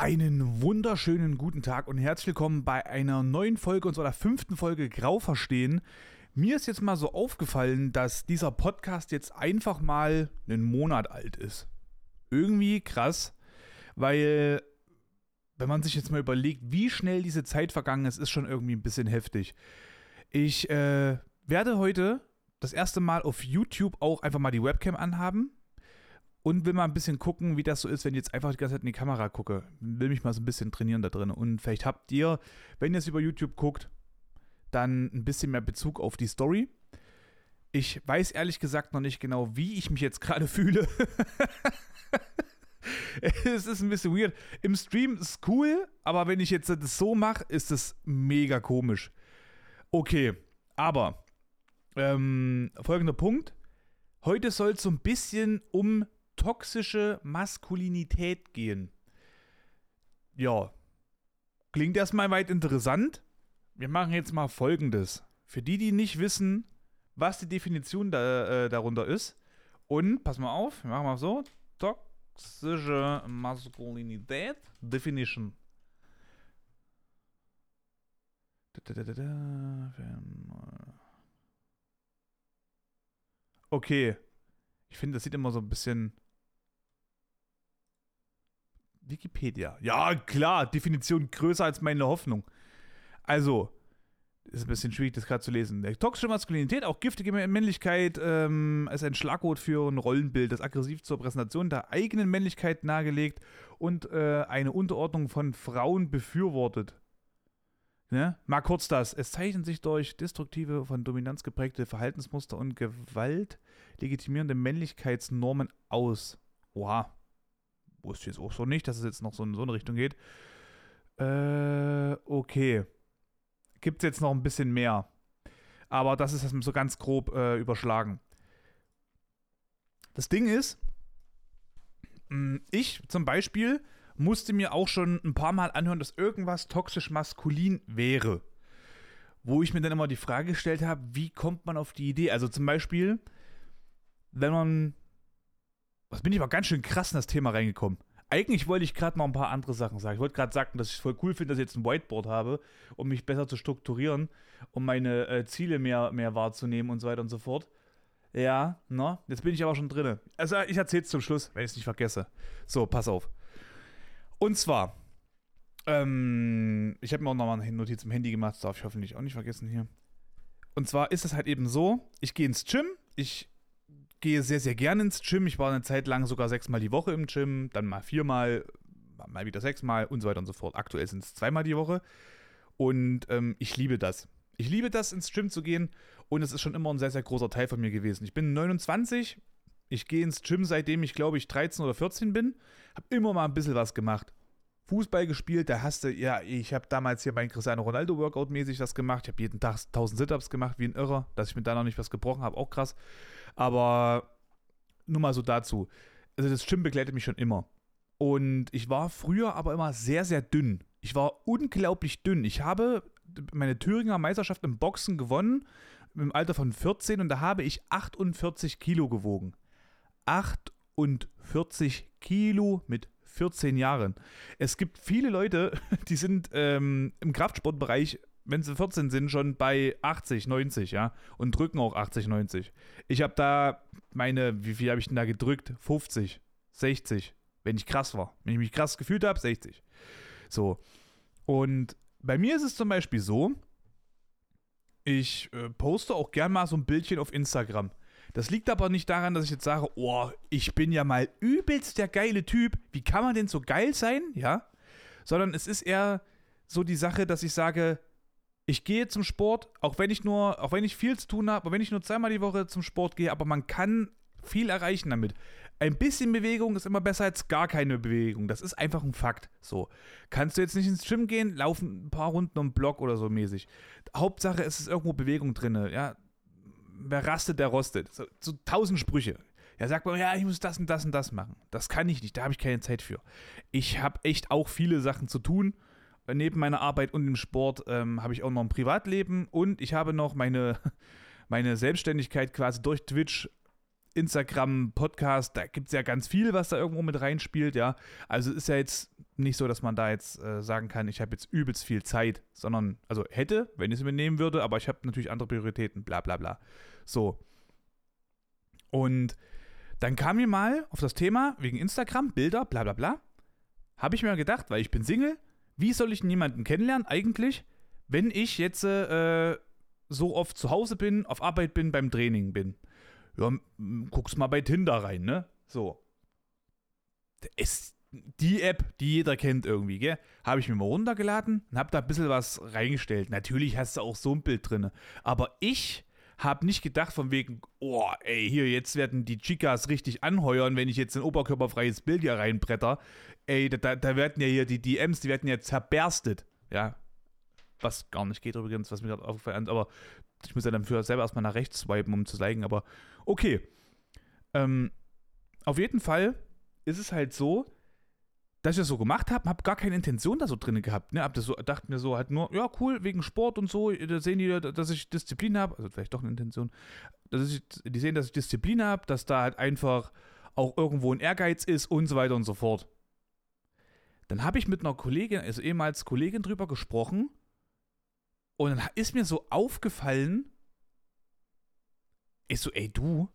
Einen wunderschönen guten Tag und herzlich willkommen bei einer neuen Folge unserer fünften Folge Grau verstehen. Mir ist jetzt mal so aufgefallen, dass dieser Podcast jetzt einfach mal einen Monat alt ist. Irgendwie krass, weil wenn man sich jetzt mal überlegt, wie schnell diese Zeit vergangen ist, ist schon irgendwie ein bisschen heftig. Ich äh, werde heute das erste Mal auf YouTube auch einfach mal die Webcam anhaben und will mal ein bisschen gucken, wie das so ist, wenn ich jetzt einfach die ganze Zeit in die Kamera gucke. Will mich mal so ein bisschen trainieren da drin. Und vielleicht habt ihr, wenn ihr es über YouTube guckt, dann ein bisschen mehr Bezug auf die Story. Ich weiß ehrlich gesagt noch nicht genau, wie ich mich jetzt gerade fühle. es ist ein bisschen weird. Im Stream ist cool, aber wenn ich jetzt das so mache, ist es mega komisch. Okay, aber ähm, folgender Punkt. Heute soll es so ein bisschen um toxische Maskulinität gehen. Ja, klingt erstmal weit interessant. Wir machen jetzt mal folgendes. Für die, die nicht wissen, was die Definition da, äh, darunter ist. Und, pass mal auf, wir machen mal so. Toxische Maskulinität. Definition. Okay. Ich finde, das sieht immer so ein bisschen Wikipedia. Ja, klar, Definition größer als meine Hoffnung. Also, ist ein bisschen schwierig, das gerade zu lesen. Toxische Maskulinität, auch giftige Männlichkeit, ähm, ist ein Schlagwort für ein Rollenbild, das aggressiv zur Präsentation der eigenen Männlichkeit nahegelegt und äh, eine Unterordnung von Frauen befürwortet. Ne? Mal kurz das. Es zeichnen sich durch destruktive, von Dominanz geprägte Verhaltensmuster und Gewalt legitimierende Männlichkeitsnormen aus. Oha wusste ich jetzt auch so nicht, dass es jetzt noch so in so eine Richtung geht. Äh, okay. Gibt es jetzt noch ein bisschen mehr. Aber das ist so ganz grob äh, überschlagen. Das Ding ist, mm, ich zum Beispiel musste mir auch schon ein paar Mal anhören, dass irgendwas toxisch maskulin wäre. Wo ich mir dann immer die Frage gestellt habe, wie kommt man auf die Idee? Also zum Beispiel, wenn man was bin ich aber ganz schön krass in das Thema reingekommen. Eigentlich wollte ich gerade noch ein paar andere Sachen sagen. Ich wollte gerade sagen, dass ich es voll cool finde, dass ich jetzt ein Whiteboard habe, um mich besser zu strukturieren, um meine äh, Ziele mehr, mehr wahrzunehmen und so weiter und so fort. Ja, na, jetzt bin ich aber schon drin. Also ich erzähle es zum Schluss, wenn ich es nicht vergesse. So, pass auf. Und zwar, ähm, ich habe mir auch nochmal eine Notiz im Handy gemacht, das darf ich hoffentlich auch nicht vergessen hier. Und zwar ist es halt eben so, ich gehe ins Gym, ich gehe sehr, sehr gerne ins Gym. Ich war eine Zeit lang sogar sechsmal die Woche im Gym, dann mal viermal, mal wieder sechsmal und so weiter und so fort. Aktuell sind es zweimal die Woche. Und ähm, ich liebe das. Ich liebe das, ins Gym zu gehen und es ist schon immer ein sehr, sehr großer Teil von mir gewesen. Ich bin 29, ich gehe ins Gym seitdem ich glaube ich 13 oder 14 bin, habe immer mal ein bisschen was gemacht. Fußball gespielt, da hast du, ja, ich habe damals hier mein Cristiano Ronaldo Workout mäßig das gemacht. Ich habe jeden Tag 1000 Sit-Ups gemacht, wie ein Irrer, dass ich mir da noch nicht was gebrochen habe, auch krass. Aber nur mal so dazu. Also das Gym begleitet mich schon immer. Und ich war früher aber immer sehr, sehr dünn. Ich war unglaublich dünn. Ich habe meine Thüringer Meisterschaft im Boxen gewonnen im Alter von 14 und da habe ich 48 Kilo gewogen. 48 Kilo mit 14 Jahren. Es gibt viele Leute, die sind ähm, im Kraftsportbereich wenn sie 14 sind, schon bei 80, 90, ja. Und drücken auch 80, 90. Ich habe da meine, wie viel habe ich denn da gedrückt? 50, 60, wenn ich krass war. Wenn ich mich krass gefühlt habe, 60. So. Und bei mir ist es zum Beispiel so, ich äh, poste auch gern mal so ein Bildchen auf Instagram. Das liegt aber nicht daran, dass ich jetzt sage, oh, ich bin ja mal übelst der geile Typ. Wie kann man denn so geil sein? Ja. Sondern es ist eher so die Sache, dass ich sage, ich gehe zum Sport, auch wenn ich nur, auch wenn ich viel zu tun habe, wenn ich nur zweimal die Woche zum Sport gehe, aber man kann viel erreichen damit. Ein bisschen Bewegung ist immer besser als gar keine Bewegung. Das ist einfach ein Fakt. So. Kannst du jetzt nicht ins Gym gehen, laufen ein paar Runden um Block oder so mäßig. Hauptsache, es ist irgendwo Bewegung drin. Ja. Wer rastet, der rostet. So, so tausend Sprüche. Ja, sagt man, ja, ich muss das und das und das machen. Das kann ich nicht, da habe ich keine Zeit für. Ich habe echt auch viele Sachen zu tun neben meiner Arbeit und dem Sport ähm, habe ich auch noch ein Privatleben und ich habe noch meine, meine Selbstständigkeit quasi durch Twitch, Instagram, Podcast, da gibt es ja ganz viel, was da irgendwo mit reinspielt, ja. Also ist ja jetzt nicht so, dass man da jetzt äh, sagen kann, ich habe jetzt übelst viel Zeit, sondern, also hätte, wenn ich es mir nehmen würde, aber ich habe natürlich andere Prioritäten, bla bla bla. So. Und dann kam mir mal auf das Thema wegen Instagram, Bilder, bla bla bla, habe ich mir gedacht, weil ich bin Single, wie soll ich jemanden kennenlernen eigentlich, wenn ich jetzt äh, so oft zu Hause bin, auf Arbeit bin, beim Training bin? Ja, guck's mal bei Tinder rein, ne? So. Ist die App, die jeder kennt irgendwie, gell? Habe ich mir mal runtergeladen und habe da ein bisschen was reingestellt. Natürlich hast du auch so ein Bild drin. Aber ich habe nicht gedacht von wegen, oh, ey, hier, jetzt werden die Chicas richtig anheuern, wenn ich jetzt ein oberkörperfreies Bild hier reinbretter. Ey, da, da werden ja hier die DMs, die werden ja zerberstet. Ja. Was gar nicht geht übrigens, was mir gerade aufgefallen ist. Aber ich muss ja dann für selber erstmal nach rechts swipen, um zu zeigen. Aber okay. Ähm, auf jeden Fall ist es halt so, dass ich das so gemacht habe, habe gar keine Intention da so drin gehabt. Ne? Hab das so, dachte mir so halt nur, ja, cool, wegen Sport und so, da sehen die, dass ich Disziplin habe, also vielleicht doch eine Intention, dass ich, die sehen, dass ich Disziplin habe, dass da halt einfach auch irgendwo ein Ehrgeiz ist und so weiter und so fort. Dann habe ich mit einer Kollegin, also ehemals Kollegin drüber gesprochen und dann ist mir so aufgefallen, ich so, ey du,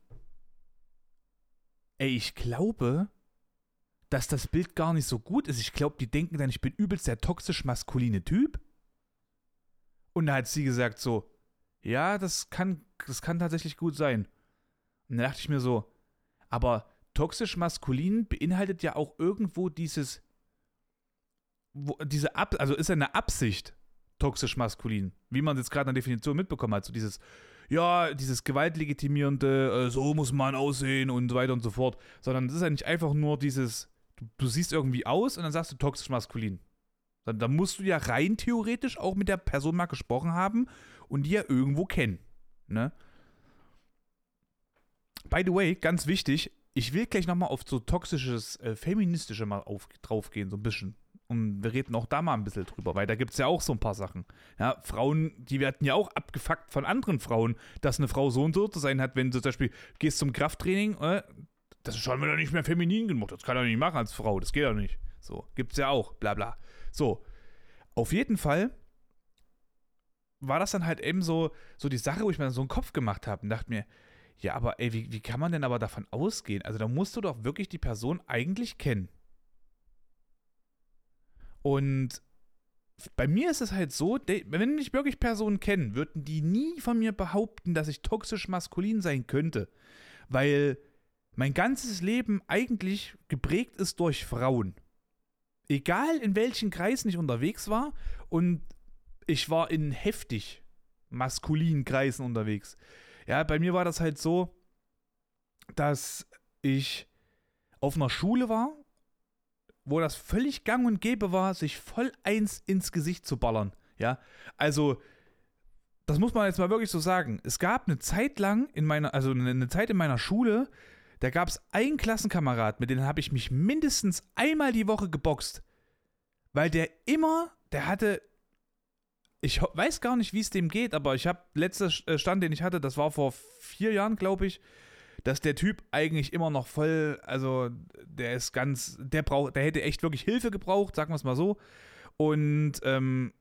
ey, ich glaube, dass das Bild gar nicht so gut ist. Ich glaube, die denken dann, ich bin übelst der toxisch maskuline Typ. Und da hat sie gesagt so, ja, das kann, das kann tatsächlich gut sein. Und dann dachte ich mir so, aber toxisch maskulin beinhaltet ja auch irgendwo dieses, wo, diese Ab, also ist ja eine Absicht toxisch maskulin, wie man jetzt gerade der Definition mitbekommen hat, so dieses, ja, dieses gewaltlegitimierende, äh, so muss man aussehen und so weiter und so fort, sondern es ist ja nicht einfach nur dieses, du, du siehst irgendwie aus und dann sagst du toxisch maskulin. Dann, dann musst du ja rein theoretisch auch mit der Person mal gesprochen haben und die ja irgendwo kennen. Ne? By the way, ganz wichtig, ich will gleich nochmal auf so toxisches, äh, feministische mal auf, draufgehen, so ein bisschen. Und wir reden auch da mal ein bisschen drüber, weil da gibt es ja auch so ein paar Sachen. Ja, Frauen, die werden ja auch abgefuckt von anderen Frauen, dass eine Frau so und so zu sein hat, wenn du zum Beispiel gehst zum Krafttraining, äh, das ist schon wieder nicht mehr feminin genug. Das kann er nicht machen als Frau. Das geht doch nicht. So, gibt's ja auch. Bla bla. So. Auf jeden Fall war das dann halt eben so, so die Sache, wo ich mir so einen Kopf gemacht habe und dachte mir, ja, aber ey, wie, wie kann man denn aber davon ausgehen? Also da musst du doch wirklich die Person eigentlich kennen. Und bei mir ist es halt so, wenn mich wirklich Personen kennen, würden die nie von mir behaupten, dass ich toxisch maskulin sein könnte. Weil mein ganzes Leben eigentlich geprägt ist durch Frauen. Egal in welchen Kreisen ich unterwegs war und ich war in heftig maskulinen Kreisen unterwegs. Ja, bei mir war das halt so, dass ich auf einer Schule war, wo das völlig gang und gäbe war, sich voll eins ins Gesicht zu ballern. Ja, also das muss man jetzt mal wirklich so sagen. Es gab eine Zeit lang in meiner, also eine Zeit in meiner Schule, da gab es einen Klassenkamerad, mit dem habe ich mich mindestens einmal die Woche geboxt. Weil der immer, der hatte, ich weiß gar nicht, wie es dem geht, aber ich habe, letzter äh, Stand, den ich hatte, das war vor vier Jahren, glaube ich, dass der Typ eigentlich immer noch voll, also der ist ganz, der braucht, der hätte echt wirklich Hilfe gebraucht, sagen wir es mal so. Und ähm,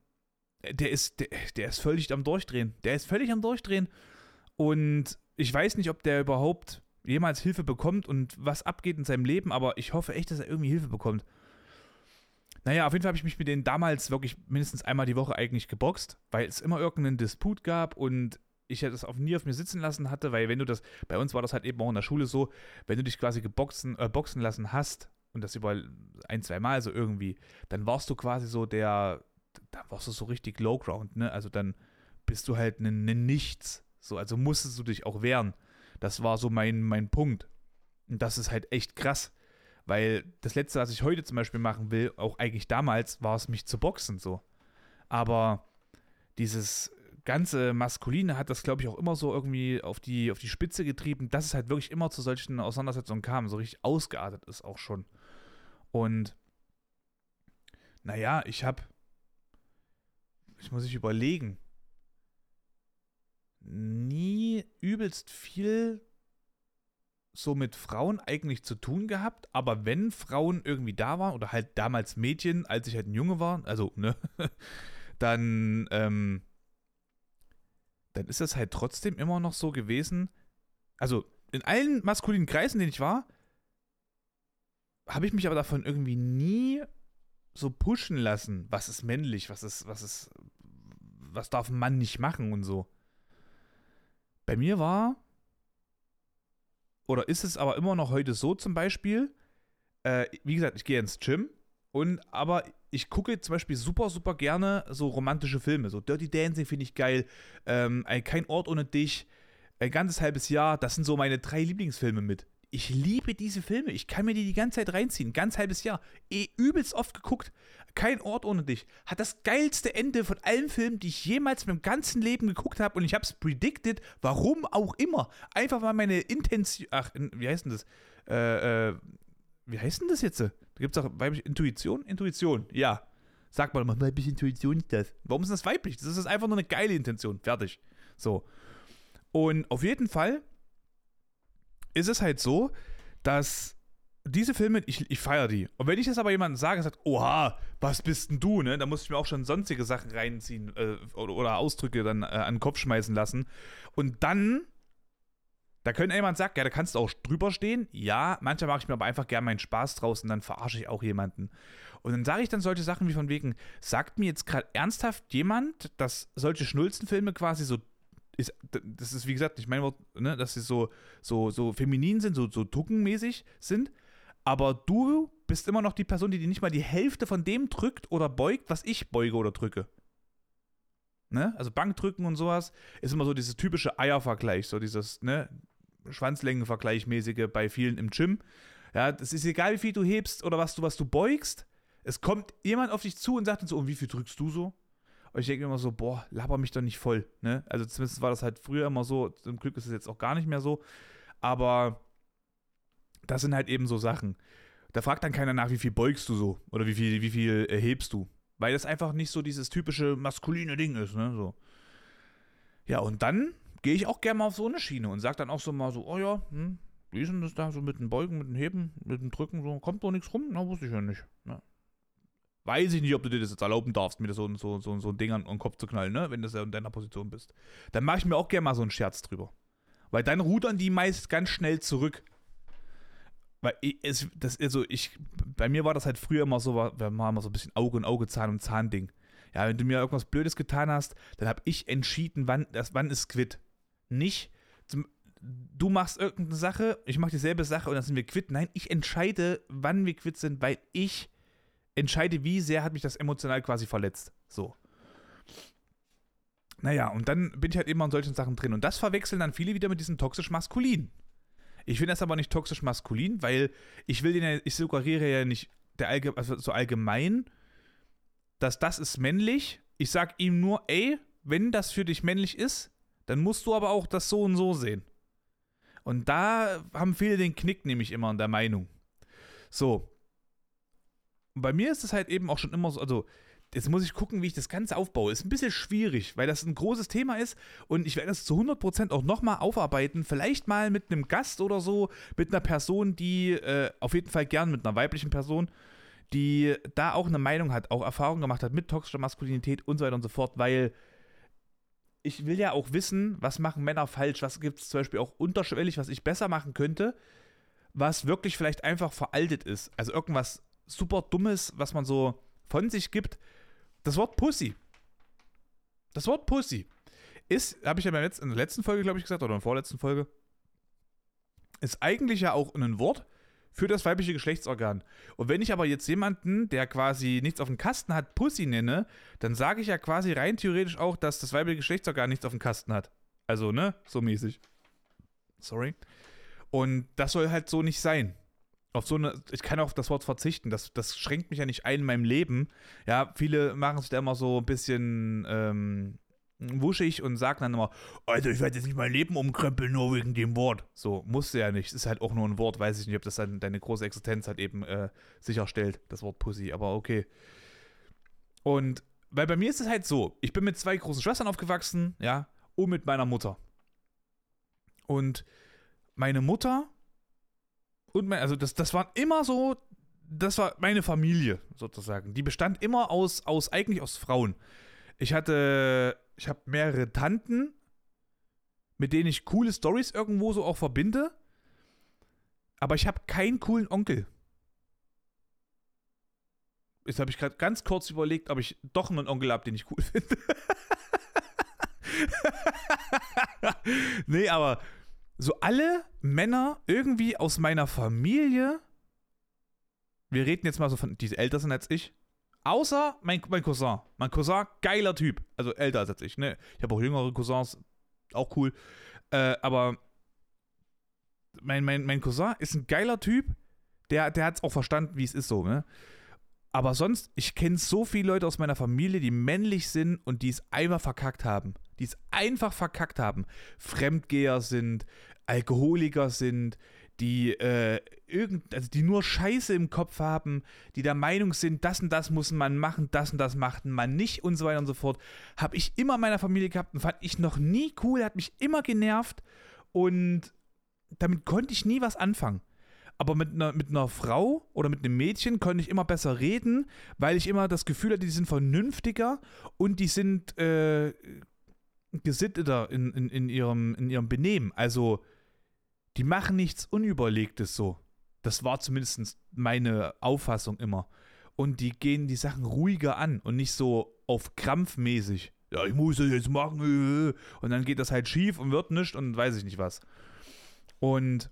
der ist, der, der ist völlig am Durchdrehen. Der ist völlig am Durchdrehen. Und ich weiß nicht, ob der überhaupt jemals Hilfe bekommt und was abgeht in seinem Leben, aber ich hoffe echt, dass er irgendwie Hilfe bekommt. Naja, auf jeden Fall habe ich mich mit denen damals wirklich mindestens einmal die Woche eigentlich geboxt, weil es immer irgendeinen Disput gab und ich das auf nie auf mir sitzen lassen hatte, weil wenn du das, bei uns war das halt eben auch in der Schule so, wenn du dich quasi geboxen, äh, boxen lassen hast und das über ein, zwei Mal so irgendwie, dann warst du quasi so der, dann warst du so richtig Low Ground, ne? Also dann bist du halt ein ne, ne Nichts. So, also musstest du dich auch wehren. Das war so mein, mein Punkt. Und das ist halt echt krass. Weil das Letzte, was ich heute zum Beispiel machen will, auch eigentlich damals, war es, mich zu boxen so. Aber dieses ganze Maskuline hat das, glaube ich, auch immer so irgendwie auf die, auf die Spitze getrieben, dass es halt wirklich immer zu solchen Auseinandersetzungen kam, so richtig ausgeartet ist auch schon. Und naja, ich habe, ich muss ich überlegen, nie übelst viel so mit Frauen eigentlich zu tun gehabt, aber wenn Frauen irgendwie da waren oder halt damals Mädchen, als ich halt ein Junge war, also, ne, dann, ähm, dann ist das halt trotzdem immer noch so gewesen. Also, in allen maskulinen Kreisen, in denen ich war, habe ich mich aber davon irgendwie nie so pushen lassen. Was ist männlich, was ist, was ist, was darf ein Mann nicht machen und so. Bei mir war, oder ist es aber immer noch heute so zum Beispiel, äh, wie gesagt, ich gehe ins Gym und aber ich gucke zum Beispiel super, super gerne so romantische Filme. So Dirty Dancing finde ich geil. Ähm, Kein Ort ohne dich. Ein ganzes halbes Jahr. Das sind so meine drei Lieblingsfilme mit. Ich liebe diese Filme. Ich kann mir die die ganze Zeit reinziehen. Ganz halbes Jahr. Eh, übelst oft geguckt. Kein Ort ohne dich. Hat das geilste Ende von allen Filmen, die ich jemals in meinem ganzen Leben geguckt habe. Und ich habe es predicted. Warum auch immer. Einfach mal meine Intention. Ach, wie heißt denn das? Äh, äh, wie heißt denn das jetzt? Da gibt es auch weibliche Intuition? Intuition, ja. Sag mal, weibliche Intuition ist das. Warum ist das weiblich? Das ist einfach nur eine geile Intention. Fertig. So. Und auf jeden Fall ist es halt so, dass diese Filme, ich, ich feiere die. Und wenn ich das aber jemandem sage, sagt, oha, was bist denn du, ne? Da muss ich mir auch schon sonstige Sachen reinziehen äh, oder, oder, Ausdrücke dann äh, an den Kopf schmeißen lassen. Und dann da könnte jemand sagen, ja, da kannst du auch drüber stehen. Ja, manchmal mache ich mir aber einfach gerne meinen Spaß draus und dann verarsche ich auch jemanden. Und dann sage ich dann solche Sachen wie von wegen, sagt mir jetzt gerade ernsthaft jemand, dass solche Schnulzenfilme quasi so ist, das ist wie gesagt nicht mein Wort, ne, dass sie so, so, so feminin sind, so, so tuckenmäßig sind, aber du bist immer noch die Person, die nicht mal die Hälfte von dem drückt oder beugt, was ich beuge oder drücke. Ne? Also Bankdrücken und sowas ist immer so dieses typische Eiervergleich, so dieses, ne, Schwanzlängenvergleichmäßige bei vielen im Gym. Ja, das ist egal, wie viel du hebst oder was du, was du beugst. Es kommt jemand auf dich zu und sagt dann so, und wie viel drückst du so? Und ich denke immer so, boah, laber mich doch nicht voll. Ne? Also zumindest war das halt früher immer so. Zum Glück ist es jetzt auch gar nicht mehr so. Aber das sind halt eben so Sachen. Da fragt dann keiner nach, wie viel beugst du so oder wie viel, wie viel äh, hebst du. Weil das einfach nicht so dieses typische maskuline Ding ist, ne? So. Ja, und dann gehe ich auch gerne mal auf so eine Schiene und sage dann auch so mal so, oh ja, hm, wie ist denn das da so mit den Beugen, mit den Heben, mit dem Drücken, so, kommt doch nichts rum? Na, wusste ich ja nicht. Ja. Weiß ich nicht, ob du dir das jetzt erlauben darfst, mir so, so, so, so ein Ding an den Kopf zu knallen, ne? wenn du ja in deiner Position bist. Dann mache ich mir auch gerne mal so einen Scherz drüber. Weil dann rudern die meist ganz schnell zurück. Weil ich, es, das, also ich, bei mir war das halt früher immer so, wir haben immer so ein bisschen Auge und Auge, Zahn und Zahn-Ding. Ja, wenn du mir irgendwas Blödes getan hast, dann habe ich entschieden, wann, das, wann ist Quit nicht, zum, du machst irgendeine Sache, ich mache dieselbe Sache und dann sind wir quitt. Nein, ich entscheide, wann wir quitt sind, weil ich entscheide, wie sehr hat mich das emotional quasi verletzt. So. Naja, und dann bin ich halt immer an solchen Sachen drin. Und das verwechseln dann viele wieder mit diesem toxisch maskulin. Ich finde das aber nicht toxisch maskulin, weil ich will den ja, ich suggeriere ja nicht der Allge also so allgemein, dass das ist männlich. Ich sag ihm nur, ey, wenn das für dich männlich ist, dann musst du aber auch das so und so sehen. Und da haben viele den Knick nämlich immer in der Meinung. So. Und bei mir ist es halt eben auch schon immer so, also jetzt muss ich gucken, wie ich das Ganze aufbaue. Ist ein bisschen schwierig, weil das ein großes Thema ist und ich werde das zu 100% auch nochmal aufarbeiten. Vielleicht mal mit einem Gast oder so, mit einer Person, die äh, auf jeden Fall gern mit einer weiblichen Person, die da auch eine Meinung hat, auch Erfahrung gemacht hat mit toxischer Maskulinität und so weiter und so fort, weil ich will ja auch wissen, was machen Männer falsch, was gibt es zum Beispiel auch unterschwellig, was ich besser machen könnte, was wirklich vielleicht einfach veraltet ist. Also irgendwas super Dummes, was man so von sich gibt. Das Wort Pussy. Das Wort Pussy ist, habe ich ja in der letzten Folge, glaube ich, gesagt, oder in der vorletzten Folge, ist eigentlich ja auch ein Wort, für das weibliche Geschlechtsorgan. Und wenn ich aber jetzt jemanden, der quasi nichts auf dem Kasten hat, Pussy nenne, dann sage ich ja quasi rein theoretisch auch, dass das weibliche Geschlechtsorgan nichts auf dem Kasten hat. Also, ne? So mäßig. Sorry. Und das soll halt so nicht sein. Auf so eine, ich kann auf das Wort verzichten. Das, das schränkt mich ja nicht ein in meinem Leben. Ja, viele machen sich da immer so ein bisschen ähm, wuschig und sagt dann immer, Alter, ich werde jetzt nicht mein Leben umkrempeln, nur wegen dem Wort. So, musste ja nicht. Ist halt auch nur ein Wort, weiß ich nicht, ob das dann deine große Existenz halt eben äh, sicherstellt, das Wort Pussy, aber okay. Und, weil bei mir ist es halt so, ich bin mit zwei großen Schwestern aufgewachsen, ja, und mit meiner Mutter. Und meine Mutter und mein, also das, das waren immer so, das war meine Familie sozusagen. Die bestand immer aus, aus eigentlich aus Frauen. Ich hatte, ich habe mehrere Tanten, mit denen ich coole Stories irgendwo so auch verbinde. Aber ich habe keinen coolen Onkel. Jetzt habe ich gerade ganz kurz überlegt, ob ich doch einen Onkel habe, den ich cool finde. nee, aber so alle Männer irgendwie aus meiner Familie, wir reden jetzt mal so von, die älter sind als ich, außer mein, mein Cousin. Mein Cousin, geiler Typ. Also älter als ich, ne? Ich habe auch jüngere Cousins, auch cool. Äh, aber mein, mein, mein Cousin ist ein geiler Typ, der, der hat es auch verstanden, wie es ist so, ne? Aber sonst, ich kenne so viele Leute aus meiner Familie, die männlich sind und die es einfach verkackt haben. Die es einfach verkackt haben. Fremdgeher sind, Alkoholiker sind, die äh, irgend, also die nur Scheiße im Kopf haben, die der Meinung sind, das und das muss man machen, das und das macht man nicht und so weiter und so fort. Habe ich immer in meiner Familie gehabt und fand ich noch nie cool, hat mich immer genervt und damit konnte ich nie was anfangen. Aber mit einer, mit einer Frau oder mit einem Mädchen konnte ich immer besser reden, weil ich immer das Gefühl hatte, die sind vernünftiger und die sind äh, gesitteter in, in, in, ihrem, in ihrem Benehmen. Also, die machen nichts Unüberlegtes so. Das war zumindest meine Auffassung immer. Und die gehen die Sachen ruhiger an und nicht so auf krampfmäßig. Ja, ich muss das jetzt machen. Äh. Und dann geht das halt schief und wird nichts und weiß ich nicht was. Und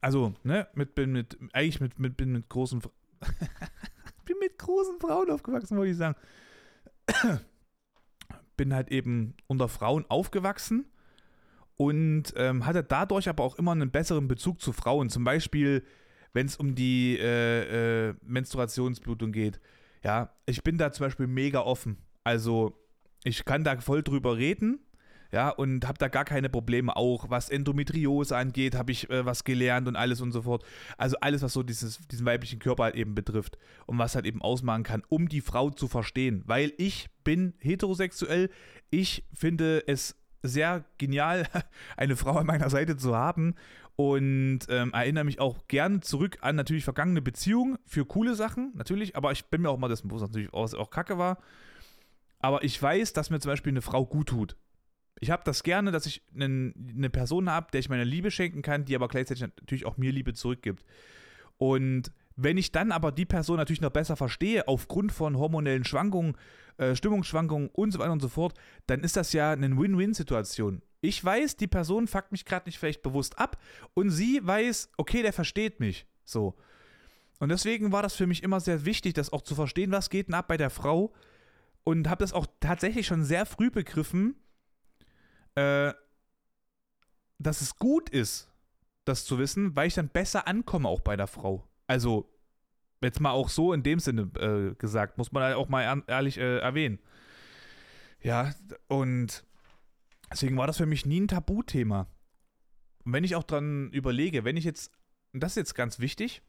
also, ne, mit, bin mit, eigentlich mit, mit, bin mit großen, bin mit großen Frauen aufgewachsen, wollte ich sagen. bin halt eben unter Frauen aufgewachsen und ähm, hatte dadurch aber auch immer einen besseren Bezug zu Frauen. Zum Beispiel, wenn es um die äh, äh, Menstruationsblutung geht. Ja, ich bin da zum Beispiel mega offen. Also, ich kann da voll drüber reden ja, und habe da gar keine Probleme. Auch was Endometriose angeht, habe ich äh, was gelernt und alles und so fort. Also alles, was so dieses, diesen weiblichen Körper halt eben betrifft und was halt eben ausmachen kann, um die Frau zu verstehen. Weil ich bin heterosexuell, ich finde es sehr genial, eine Frau an meiner Seite zu haben und ähm, erinnere mich auch gern zurück an natürlich vergangene Beziehungen für coole Sachen, natürlich, aber ich bin mir auch mal dessen bewusst, natürlich auch, auch kacke war. Aber ich weiß, dass mir zum Beispiel eine Frau gut tut. Ich habe das gerne, dass ich eine, eine Person habe, der ich meine Liebe schenken kann, die aber gleichzeitig natürlich auch mir Liebe zurückgibt. Und wenn ich dann aber die Person natürlich noch besser verstehe, aufgrund von hormonellen Schwankungen, äh, Stimmungsschwankungen und so weiter und so fort, dann ist das ja eine Win-Win-Situation. Ich weiß, die Person fuckt mich gerade nicht vielleicht bewusst ab und sie weiß, okay, der versteht mich. So. Und deswegen war das für mich immer sehr wichtig, das auch zu verstehen, was geht denn ab bei der Frau. Und habe das auch tatsächlich schon sehr früh begriffen, äh, dass es gut ist, das zu wissen, weil ich dann besser ankomme auch bei der Frau. Also, jetzt mal auch so in dem Sinne äh, gesagt, muss man halt auch mal ehrlich äh, erwähnen. Ja, und deswegen war das für mich nie ein Tabuthema. Und wenn ich auch dran überlege, wenn ich jetzt, und das ist jetzt ganz wichtig,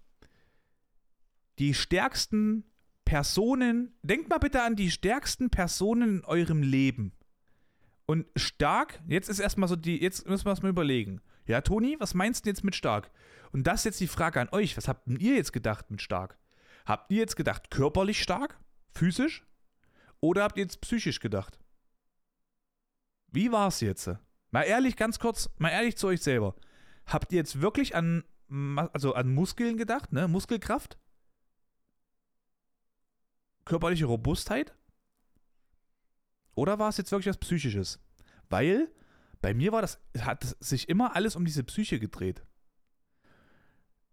die stärksten Personen, denkt mal bitte an die stärksten Personen in eurem Leben. Und stark, jetzt ist erstmal so die, jetzt müssen wir es mal überlegen. Ja, Toni, was meinst du jetzt mit stark? Und das ist jetzt die Frage an euch. Was habt ihr jetzt gedacht mit stark? Habt ihr jetzt gedacht körperlich stark? Physisch? Oder habt ihr jetzt psychisch gedacht? Wie war es jetzt? Mal ehrlich, ganz kurz, mal ehrlich zu euch selber. Habt ihr jetzt wirklich an, also an Muskeln gedacht, ne? Muskelkraft? Körperliche Robustheit? Oder war es jetzt wirklich was Psychisches? Weil bei mir war das, hat sich immer alles um diese Psyche gedreht.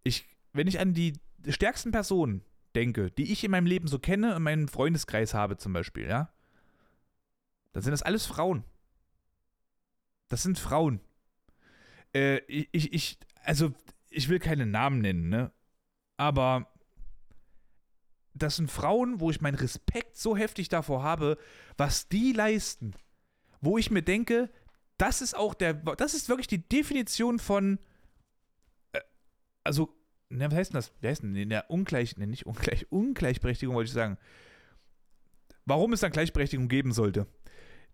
Ich, wenn ich an die stärksten Personen denke, die ich in meinem Leben so kenne, in meinem Freundeskreis habe zum Beispiel, ja, dann sind das alles Frauen. Das sind Frauen. Äh, ich, ich, also, ich will keine Namen nennen, ne? Aber das sind Frauen, wo ich meinen Respekt so heftig davor habe, was die leisten. Wo ich mir denke, das ist auch der, das ist wirklich die Definition von, äh, also, ne, was heißt denn das? Wie heißt denn, in Ungleich, ne, nicht Ungleich, Ungleichberechtigung wollte ich sagen. Warum es dann Gleichberechtigung geben sollte.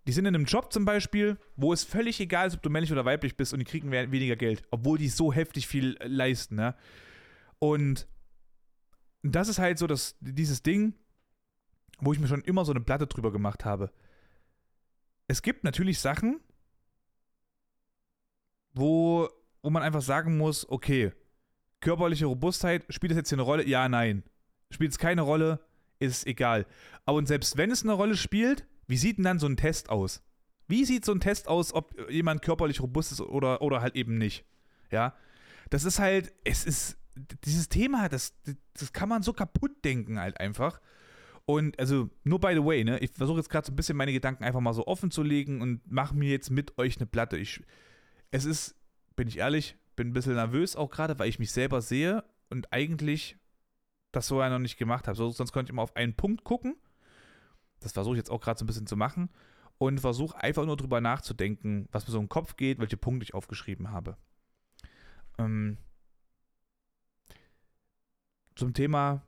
die sind in einem Job zum Beispiel, wo es völlig egal ist, ob du männlich oder weiblich bist und die kriegen weniger Geld, obwohl die so heftig viel äh, leisten, ne? Und das ist halt so das, dieses Ding, wo ich mir schon immer so eine Platte drüber gemacht habe. Es gibt natürlich Sachen, wo, wo man einfach sagen muss, okay, körperliche Robustheit, spielt das jetzt hier eine Rolle? Ja, nein. Spielt es keine Rolle? Ist egal. Aber und selbst wenn es eine Rolle spielt, wie sieht denn dann so ein Test aus? Wie sieht so ein Test aus, ob jemand körperlich robust ist oder, oder halt eben nicht? Ja, das ist halt, es ist, dieses Thema, das, das kann man so kaputt denken halt einfach. Und also, nur by the way, ne, ich versuche jetzt gerade so ein bisschen meine Gedanken einfach mal so offen zu legen und mache mir jetzt mit euch eine Platte. Ich, es ist, bin ich ehrlich, bin ein bisschen nervös auch gerade, weil ich mich selber sehe und eigentlich das so ja noch nicht gemacht habe. So, sonst könnte ich immer auf einen Punkt gucken das versuche ich jetzt auch gerade so ein bisschen zu machen. Und versuche einfach nur drüber nachzudenken, was mir so im Kopf geht, welche Punkte ich aufgeschrieben habe. Ähm, zum Thema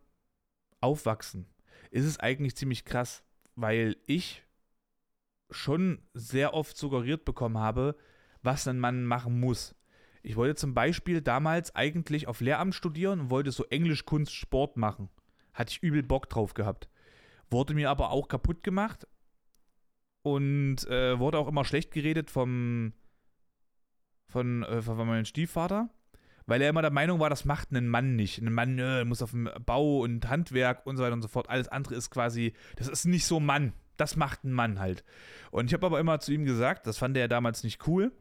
Aufwachsen ist es eigentlich ziemlich krass, weil ich schon sehr oft suggeriert bekommen habe, was ein Mann machen muss. Ich wollte zum Beispiel damals eigentlich auf Lehramt studieren und wollte so Englisch, Kunst, Sport machen. Hatte ich übel Bock drauf gehabt. Wurde mir aber auch kaputt gemacht und äh, wurde auch immer schlecht geredet vom, von, äh, von meinem Stiefvater, weil er immer der Meinung war, das macht einen Mann nicht. Ein Mann äh, muss auf dem Bau und Handwerk und so weiter und so fort. Alles andere ist quasi, das ist nicht so Mann. Das macht ein Mann halt. Und ich habe aber immer zu ihm gesagt, das fand er damals nicht cool.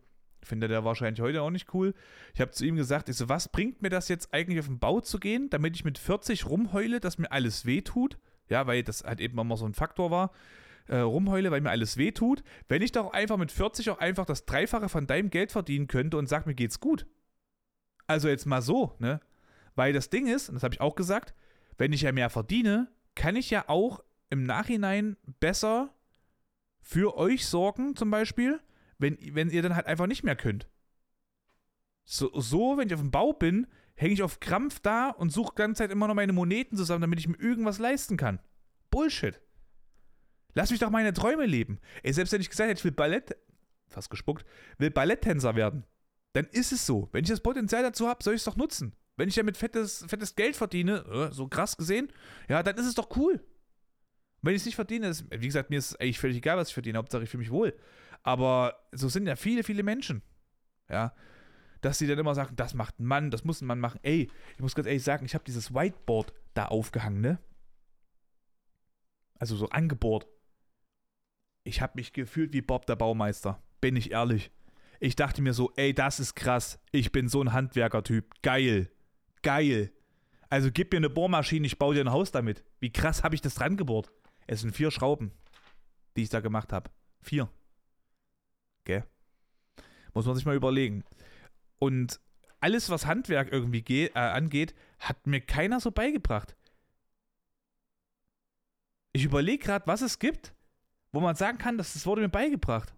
Findet er wahrscheinlich heute auch nicht cool. Ich habe zu ihm gesagt, ich so, was bringt mir das jetzt eigentlich auf den Bau zu gehen, damit ich mit 40 rumheule, dass mir alles wehtut? ja, weil das halt eben immer so ein Faktor war, äh, rumheule, weil mir alles wehtut, wenn ich doch einfach mit 40 auch einfach das Dreifache von deinem Geld verdienen könnte und sag, mir geht's gut. Also jetzt mal so, ne? Weil das Ding ist, und das habe ich auch gesagt, wenn ich ja mehr verdiene, kann ich ja auch im Nachhinein besser für euch sorgen, zum Beispiel, wenn, wenn ihr dann halt einfach nicht mehr könnt. So, so, wenn ich auf dem Bau bin, hänge ich auf Krampf da und suche die ganze Zeit immer noch meine Moneten zusammen, damit ich mir irgendwas leisten kann. Bullshit. Lass mich doch meine Träume leben. Ey, selbst wenn ich gesagt hätte, ich will Ballett, fast gespuckt, will Balletttänzer werden, dann ist es so. Wenn ich das Potenzial dazu habe, soll ich es doch nutzen. Wenn ich damit fettes, fettes Geld verdiene, äh, so krass gesehen, ja, dann ist es doch cool. Wenn ich es nicht verdiene, ist, wie gesagt, mir ist es eigentlich völlig egal, was ich verdiene, Hauptsache ich fühle mich wohl. Aber so sind ja viele, viele Menschen. Ja, dass sie dann immer sagen, das macht ein Mann, das muss ein Mann machen. Ey, ich muss ganz ehrlich sagen, ich habe dieses Whiteboard da aufgehangen, ne? Also so angebohrt. Ich habe mich gefühlt wie Bob der Baumeister, bin ich ehrlich. Ich dachte mir so, ey, das ist krass. Ich bin so ein Handwerkertyp. Geil. Geil. Also gib mir eine Bohrmaschine, ich baue dir ein Haus damit. Wie krass habe ich das dran gebohrt? Es sind vier Schrauben, die ich da gemacht habe. Vier. Gell? Muss man sich mal überlegen. Und alles, was Handwerk irgendwie geht, äh, angeht, hat mir keiner so beigebracht. Ich überlege gerade, was es gibt, wo man sagen kann, dass das wurde mir beigebracht.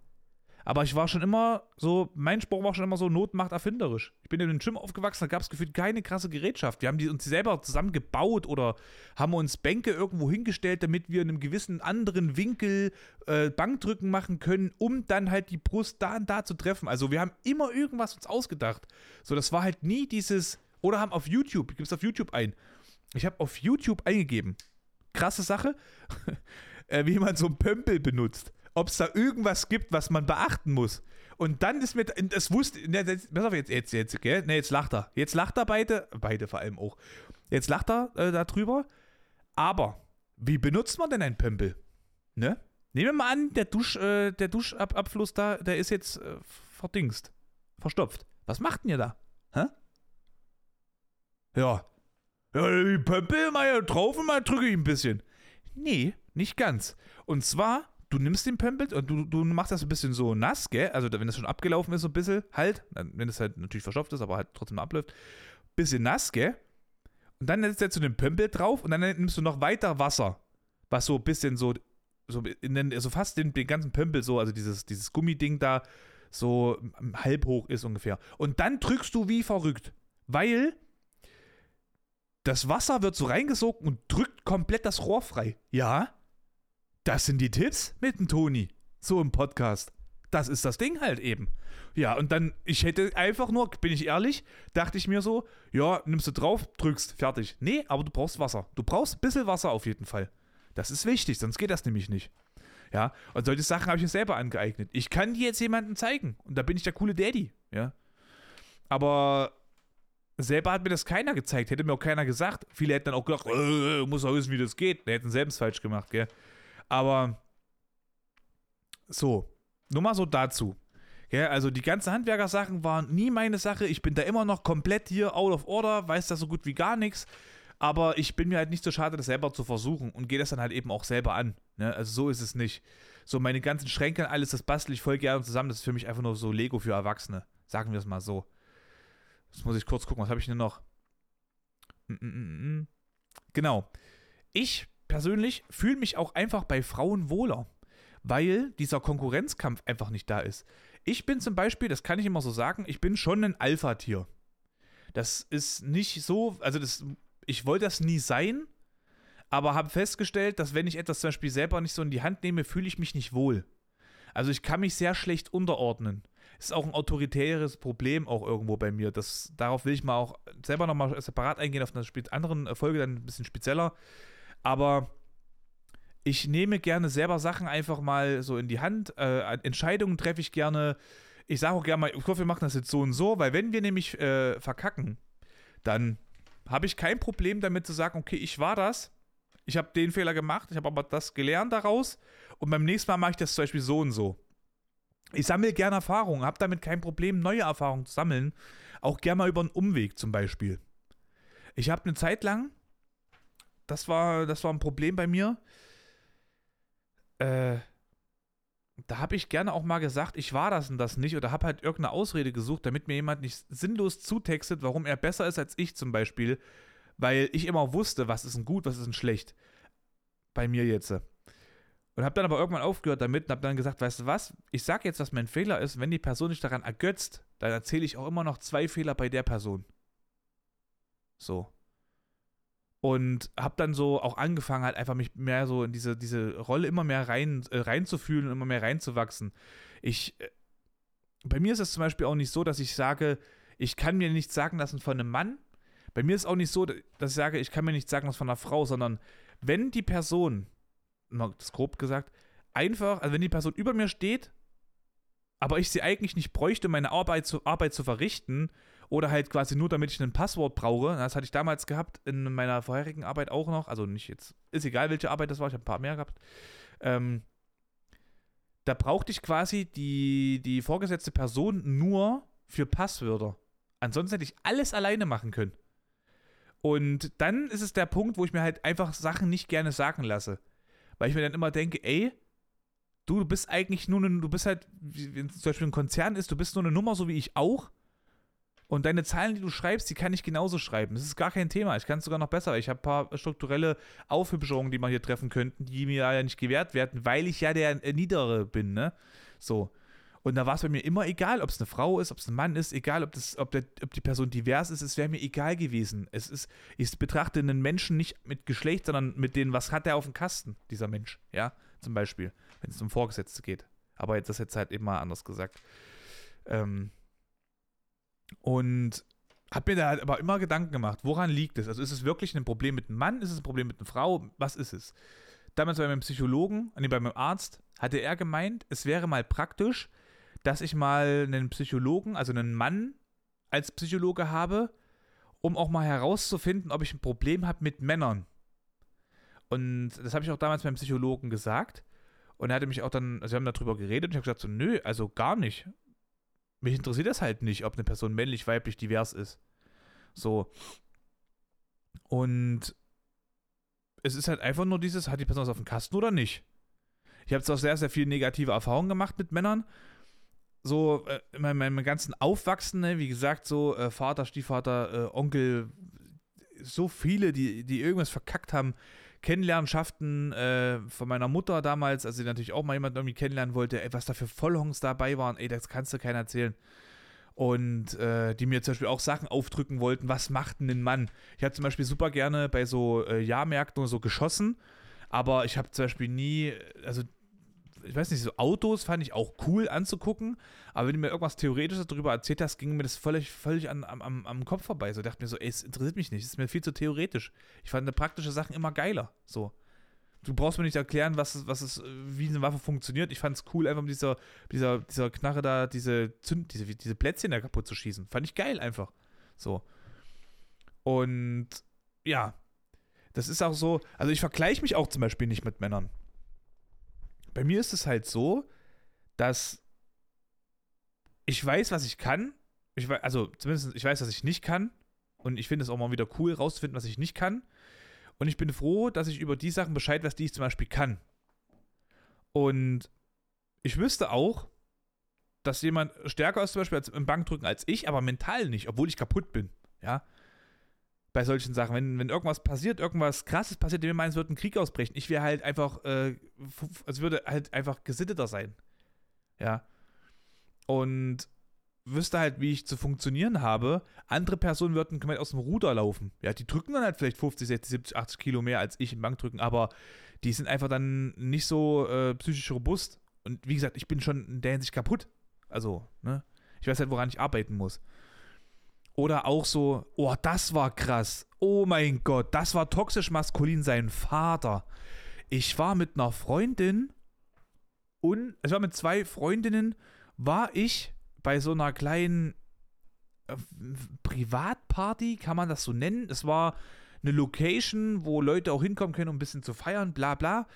Aber ich war schon immer so, mein Spruch war schon immer so, Not macht erfinderisch. Ich bin in den Gym aufgewachsen, da gab es gefühlt keine krasse Gerätschaft. Wir haben die uns selber zusammen gebaut oder haben uns Bänke irgendwo hingestellt, damit wir in einem gewissen anderen Winkel äh, Bankdrücken machen können, um dann halt die Brust da und da zu treffen. Also wir haben immer irgendwas uns ausgedacht. So, das war halt nie dieses, oder haben auf YouTube, ich gebe es auf YouTube ein. Ich habe auf YouTube eingegeben. Krasse Sache, äh, wie man so ein Pömpel benutzt ob es da irgendwas gibt, was man beachten muss. Und dann ist mir, das wusste, ne, pass auf, jetzt, jetzt, jetzt, gell? Ne, jetzt lacht er. Jetzt lacht er beide, beide vor allem auch. Jetzt lacht er äh, darüber. Aber, wie benutzt man denn ein Pömpel? Ne? Nehmen wir mal an, der, Dusch, äh, der Duschabfluss da, der ist jetzt äh, verdingst. Verstopft. Was macht denn ihr da? Hä? Ja. Ja, die Pömpel mal drauf und mal drücke ich ein bisschen. Nee, nicht ganz. Und zwar du nimmst den Pömpel und du, du machst das ein bisschen so nass, gell? Also wenn das schon abgelaufen ist, so ein bisschen halt, wenn es halt natürlich verschopft ist, aber halt trotzdem abläuft, bisschen nass, gell? Und dann setzt du den Pömpel drauf und dann nimmst du noch weiter Wasser, was so ein bisschen so, so, den, so fast den, den ganzen Pömpel so, also dieses, dieses Gummiding da, so halb hoch ist ungefähr. Und dann drückst du wie verrückt, weil das Wasser wird so reingesogen und drückt komplett das Rohr frei. Ja, das sind die Tipps mit dem Toni. So im Podcast. Das ist das Ding halt eben. Ja, und dann, ich hätte einfach nur, bin ich ehrlich, dachte ich mir so, ja, nimmst du drauf, drückst, fertig. Nee, aber du brauchst Wasser. Du brauchst ein bisschen Wasser auf jeden Fall. Das ist wichtig, sonst geht das nämlich nicht. Ja, und solche Sachen habe ich mir selber angeeignet. Ich kann die jetzt jemandem zeigen und da bin ich der coole Daddy, ja. Aber selber hat mir das keiner gezeigt, hätte mir auch keiner gesagt. Viele hätten dann auch gedacht, äh, muss auch wissen, wie das geht. Die hätten selbst falsch gemacht, gell. Aber so, nur mal so dazu. Ja, also die ganzen Handwerkersachen waren nie meine Sache. Ich bin da immer noch komplett hier out of order, weiß da so gut wie gar nichts. Aber ich bin mir halt nicht so schade, das selber zu versuchen und gehe das dann halt eben auch selber an. Ne? Also so ist es nicht. So meine ganzen Schränke und alles, das bastel ich voll gerne zusammen. Das ist für mich einfach nur so Lego für Erwachsene. Sagen wir es mal so. Jetzt muss ich kurz gucken, was habe ich denn noch? Mm, mm, mm, genau. Ich persönlich fühle mich auch einfach bei Frauen wohler, weil dieser Konkurrenzkampf einfach nicht da ist. Ich bin zum Beispiel, das kann ich immer so sagen, ich bin schon ein Alpha-Tier. Das ist nicht so, also das ich wollte das nie sein, aber habe festgestellt, dass wenn ich etwas zum Beispiel selber nicht so in die Hand nehme, fühle ich mich nicht wohl. Also ich kann mich sehr schlecht unterordnen. Ist auch ein autoritäres Problem auch irgendwo bei mir. Das, darauf will ich mal auch selber nochmal separat eingehen, auf einer anderen Folge dann ein bisschen spezieller. Aber ich nehme gerne selber Sachen einfach mal so in die Hand. Äh, Entscheidungen treffe ich gerne. Ich sage auch gerne mal, ich hoffe, wir machen das jetzt so und so, weil wenn wir nämlich äh, verkacken, dann habe ich kein Problem damit zu sagen, okay, ich war das, ich habe den Fehler gemacht, ich habe aber das gelernt daraus und beim nächsten Mal mache ich das zum Beispiel so und so. Ich sammle gerne Erfahrungen, habe damit kein Problem, neue Erfahrungen zu sammeln, auch gerne mal über einen Umweg zum Beispiel. Ich habe eine Zeit lang, das war, das war ein Problem bei mir, äh, da habe ich gerne auch mal gesagt, ich war das und das nicht oder habe halt irgendeine Ausrede gesucht, damit mir jemand nicht sinnlos zutextet, warum er besser ist als ich zum Beispiel, weil ich immer wusste, was ist ein gut, was ist ein schlecht. Bei mir jetzt. Und habe dann aber irgendwann aufgehört damit und habe dann gesagt, weißt du was, ich sage jetzt, was mein Fehler ist, wenn die Person sich daran ergötzt, dann erzähle ich auch immer noch zwei Fehler bei der Person. So und habe dann so auch angefangen halt einfach mich mehr so in diese, diese Rolle immer mehr rein äh, reinzufühlen und immer mehr reinzuwachsen. Ich äh, bei mir ist es zum Beispiel auch nicht so, dass ich sage, ich kann mir nichts sagen lassen von einem Mann. Bei mir ist auch nicht so, dass ich sage, ich kann mir nichts sagen lassen von einer Frau, sondern wenn die Person, das grob gesagt, einfach, also wenn die Person über mir steht, aber ich sie eigentlich nicht bräuchte, meine Arbeit zu, Arbeit zu verrichten, oder halt quasi nur, damit ich ein Passwort brauche. Das hatte ich damals gehabt in meiner vorherigen Arbeit auch noch. Also nicht jetzt, ist egal, welche Arbeit das war, ich habe ein paar mehr gehabt. Ähm, da brauchte ich quasi die, die vorgesetzte Person nur für Passwörter. Ansonsten hätte ich alles alleine machen können. Und dann ist es der Punkt, wo ich mir halt einfach Sachen nicht gerne sagen lasse. Weil ich mir dann immer denke, ey, du, du bist eigentlich nur eine, du bist halt, wenn zum Beispiel ein Konzern ist, du bist nur eine Nummer, so wie ich auch. Und deine Zahlen, die du schreibst, die kann ich genauso schreiben. Das ist gar kein Thema. Ich kann es sogar noch besser. Ich habe ein paar strukturelle Aufhübscherungen, die man hier treffen könnten, die mir ja nicht gewährt werden, weil ich ja der äh, Niedere bin, ne? So. Und da war es bei mir immer egal, ob es eine Frau ist, ob es ein Mann ist, egal, ob, das, ob, der, ob die Person divers ist, es wäre mir egal gewesen. Es ist, ich betrachte einen Menschen nicht mit Geschlecht, sondern mit dem, was hat er auf dem Kasten, dieser Mensch, ja, zum Beispiel, wenn es um Vorgesetzte geht. Aber jetzt, das jetzt halt eben mal anders gesagt. Ähm, und habe mir da halt aber immer Gedanken gemacht, woran liegt es? Also ist es wirklich ein Problem mit einem Mann? Ist es ein Problem mit einer Frau? Was ist es? Damals bei meinem Psychologen, nee, bei meinem Arzt, hatte er gemeint, es wäre mal praktisch, dass ich mal einen Psychologen, also einen Mann als Psychologe habe, um auch mal herauszufinden, ob ich ein Problem habe mit Männern. Und das habe ich auch damals beim Psychologen gesagt. Und er hatte mich auch dann, also wir haben darüber geredet und ich habe gesagt, so, nö, also gar nicht mich interessiert das halt nicht, ob eine Person männlich, weiblich, divers ist. So. Und es ist halt einfach nur dieses, hat die Person was auf dem Kasten oder nicht? Ich habe zwar sehr, sehr viele negative Erfahrungen gemacht mit Männern. So, äh, in meinem, meinem ganzen Aufwachsen, ne, wie gesagt, so äh, Vater, Stiefvater, äh, Onkel, so viele, die, die irgendwas verkackt haben, Kennenlernschaften äh, von meiner Mutter damals, als sie natürlich auch mal jemanden irgendwie kennenlernen wollte, ey, was da für Vollhongs dabei waren, ey, das kannst du keiner erzählen. Und äh, die mir zum Beispiel auch Sachen aufdrücken wollten, was macht denn ein Mann? Ich habe zum Beispiel super gerne bei so äh, Jahrmärkten oder so geschossen, aber ich habe zum Beispiel nie, also ich weiß nicht, so Autos fand ich auch cool anzugucken, aber wenn du mir irgendwas Theoretisches darüber erzählt hast, ging mir das völlig, völlig an, am, am Kopf vorbei. So dachte mir so, ey, es interessiert mich nicht, es ist mir viel zu theoretisch. Ich fand praktische Sachen immer geiler. So. Du brauchst mir nicht erklären, was was es, wie eine Waffe funktioniert. Ich fand es cool, einfach mit dieser, dieser, dieser Knarre da, diese Zünd, diese, diese Plätzchen da kaputt zu schießen. Fand ich geil einfach. So. Und ja, das ist auch so, also ich vergleiche mich auch zum Beispiel nicht mit Männern. Bei mir ist es halt so, dass ich weiß, was ich kann. Ich weiß, also zumindest ich weiß, was ich nicht kann. Und ich finde es auch mal wieder cool, rauszufinden, was ich nicht kann. Und ich bin froh, dass ich über die Sachen Bescheid weiß, die ich zum Beispiel kann. Und ich wüsste auch, dass jemand stärker ist zum Beispiel im Bankdrücken als ich, aber mental nicht, obwohl ich kaputt bin. Ja bei solchen Sachen. Wenn, wenn irgendwas passiert, irgendwas krasses passiert, wir meinen, es wird ein Krieg ausbrechen. Ich wäre halt einfach, äh, es würde halt einfach gesitteter sein. Ja. Und wüsste halt, wie ich zu funktionieren habe. Andere Personen würden komplett aus dem Ruder laufen. Ja, die drücken dann halt vielleicht 50, 60, 70, 80 Kilo mehr als ich im Bankdrücken, aber die sind einfach dann nicht so äh, psychisch robust. Und wie gesagt, ich bin schon in der Hinsicht kaputt. Also, ne? Ich weiß halt, woran ich arbeiten muss. Oder auch so, oh, das war krass. Oh mein Gott, das war toxisch maskulin, sein Vater. Ich war mit einer Freundin und, ich war mit zwei Freundinnen, war ich bei so einer kleinen äh, Privatparty, kann man das so nennen? Es war eine Location, wo Leute auch hinkommen können, um ein bisschen zu feiern, bla bla.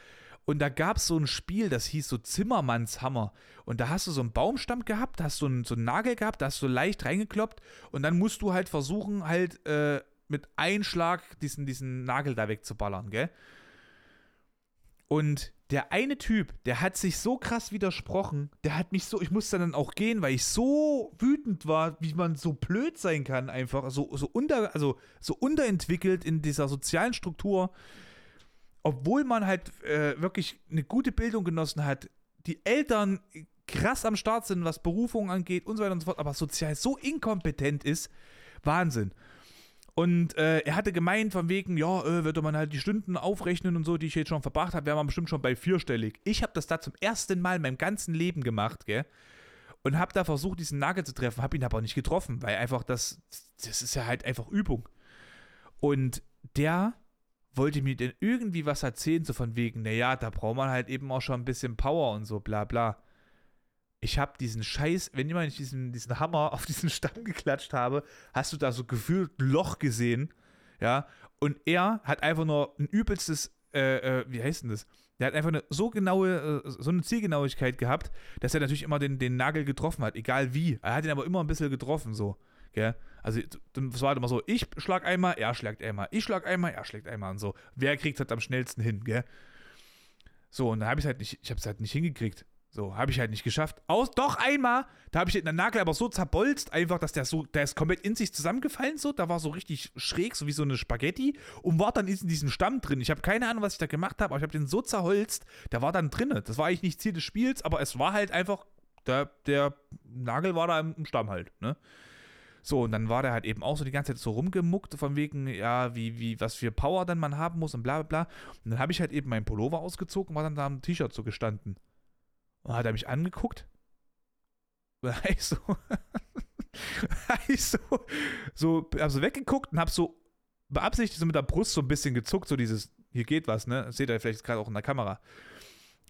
Und da gab es so ein Spiel, das hieß so Zimmermannshammer. Und da hast du so einen Baumstamm gehabt, hast so einen, so einen Nagel gehabt, da hast du leicht reingekloppt. Und dann musst du halt versuchen, halt äh, mit einem Schlag diesen, diesen Nagel da wegzuballern, gell? Und der eine Typ, der hat sich so krass widersprochen, der hat mich so, ich musste dann auch gehen, weil ich so wütend war, wie man so blöd sein kann, einfach, so, so, unter, also, so unterentwickelt in dieser sozialen Struktur obwohl man halt äh, wirklich eine gute Bildung genossen hat, die Eltern krass am Start sind, was Berufung angeht und so weiter und so fort, aber sozial so inkompetent ist, Wahnsinn. Und äh, er hatte gemeint, von wegen, ja, äh, würde man halt die Stunden aufrechnen und so, die ich jetzt schon verbracht habe, wäre man bestimmt schon bei vierstellig. Ich habe das da zum ersten Mal in meinem ganzen Leben gemacht, gell? Und habe da versucht, diesen Nagel zu treffen, habe ihn aber nicht getroffen, weil einfach das, das ist ja halt einfach Übung. Und der wollte mir denn irgendwie was erzählen, so von wegen, naja, da braucht man halt eben auch schon ein bisschen Power und so, bla bla. Ich habe diesen Scheiß, wenn ich diesen, diesen Hammer auf diesen Stamm geklatscht habe, hast du da so gefühlt ein Loch gesehen, ja, und er hat einfach nur ein übelstes, äh, äh, wie heißt denn das? Der hat einfach eine so genaue, äh, so eine Zielgenauigkeit gehabt, dass er natürlich immer den, den Nagel getroffen hat, egal wie. Er hat ihn aber immer ein bisschen getroffen, so, gell. Also es war halt immer so, ich schlag einmal, er schlägt einmal, ich schlag einmal, er schlägt einmal und so. Wer kriegt halt am schnellsten hin, gell? So, und dann habe ich halt nicht, ich habe es halt nicht hingekriegt. So, habe ich halt nicht geschafft. Aus, doch einmal, da habe ich den Nagel aber so zerbolzt, einfach, dass der so, der ist komplett in sich zusammengefallen, so, da war so richtig schräg, so wie so eine Spaghetti und war dann in diesem Stamm drin. Ich habe keine Ahnung, was ich da gemacht habe, aber ich habe den so zerholzt, der war dann drinne. Das war eigentlich nicht Ziel des Spiels, aber es war halt einfach, der, der Nagel war da im Stamm halt, ne? So, und dann war der halt eben auch so die ganze Zeit so rumgemuckt, von wegen, ja, wie, wie, was für Power dann man haben muss und bla bla bla. Und dann habe ich halt eben meinen Pullover ausgezogen und war dann da am T-Shirt so gestanden. Und dann hat er mich angeguckt. Und dann ich so, ich so, so, hab so weggeguckt und hab so beabsichtigt so mit der Brust so ein bisschen gezuckt, so dieses, hier geht was, ne? Das seht ihr vielleicht gerade auch in der Kamera.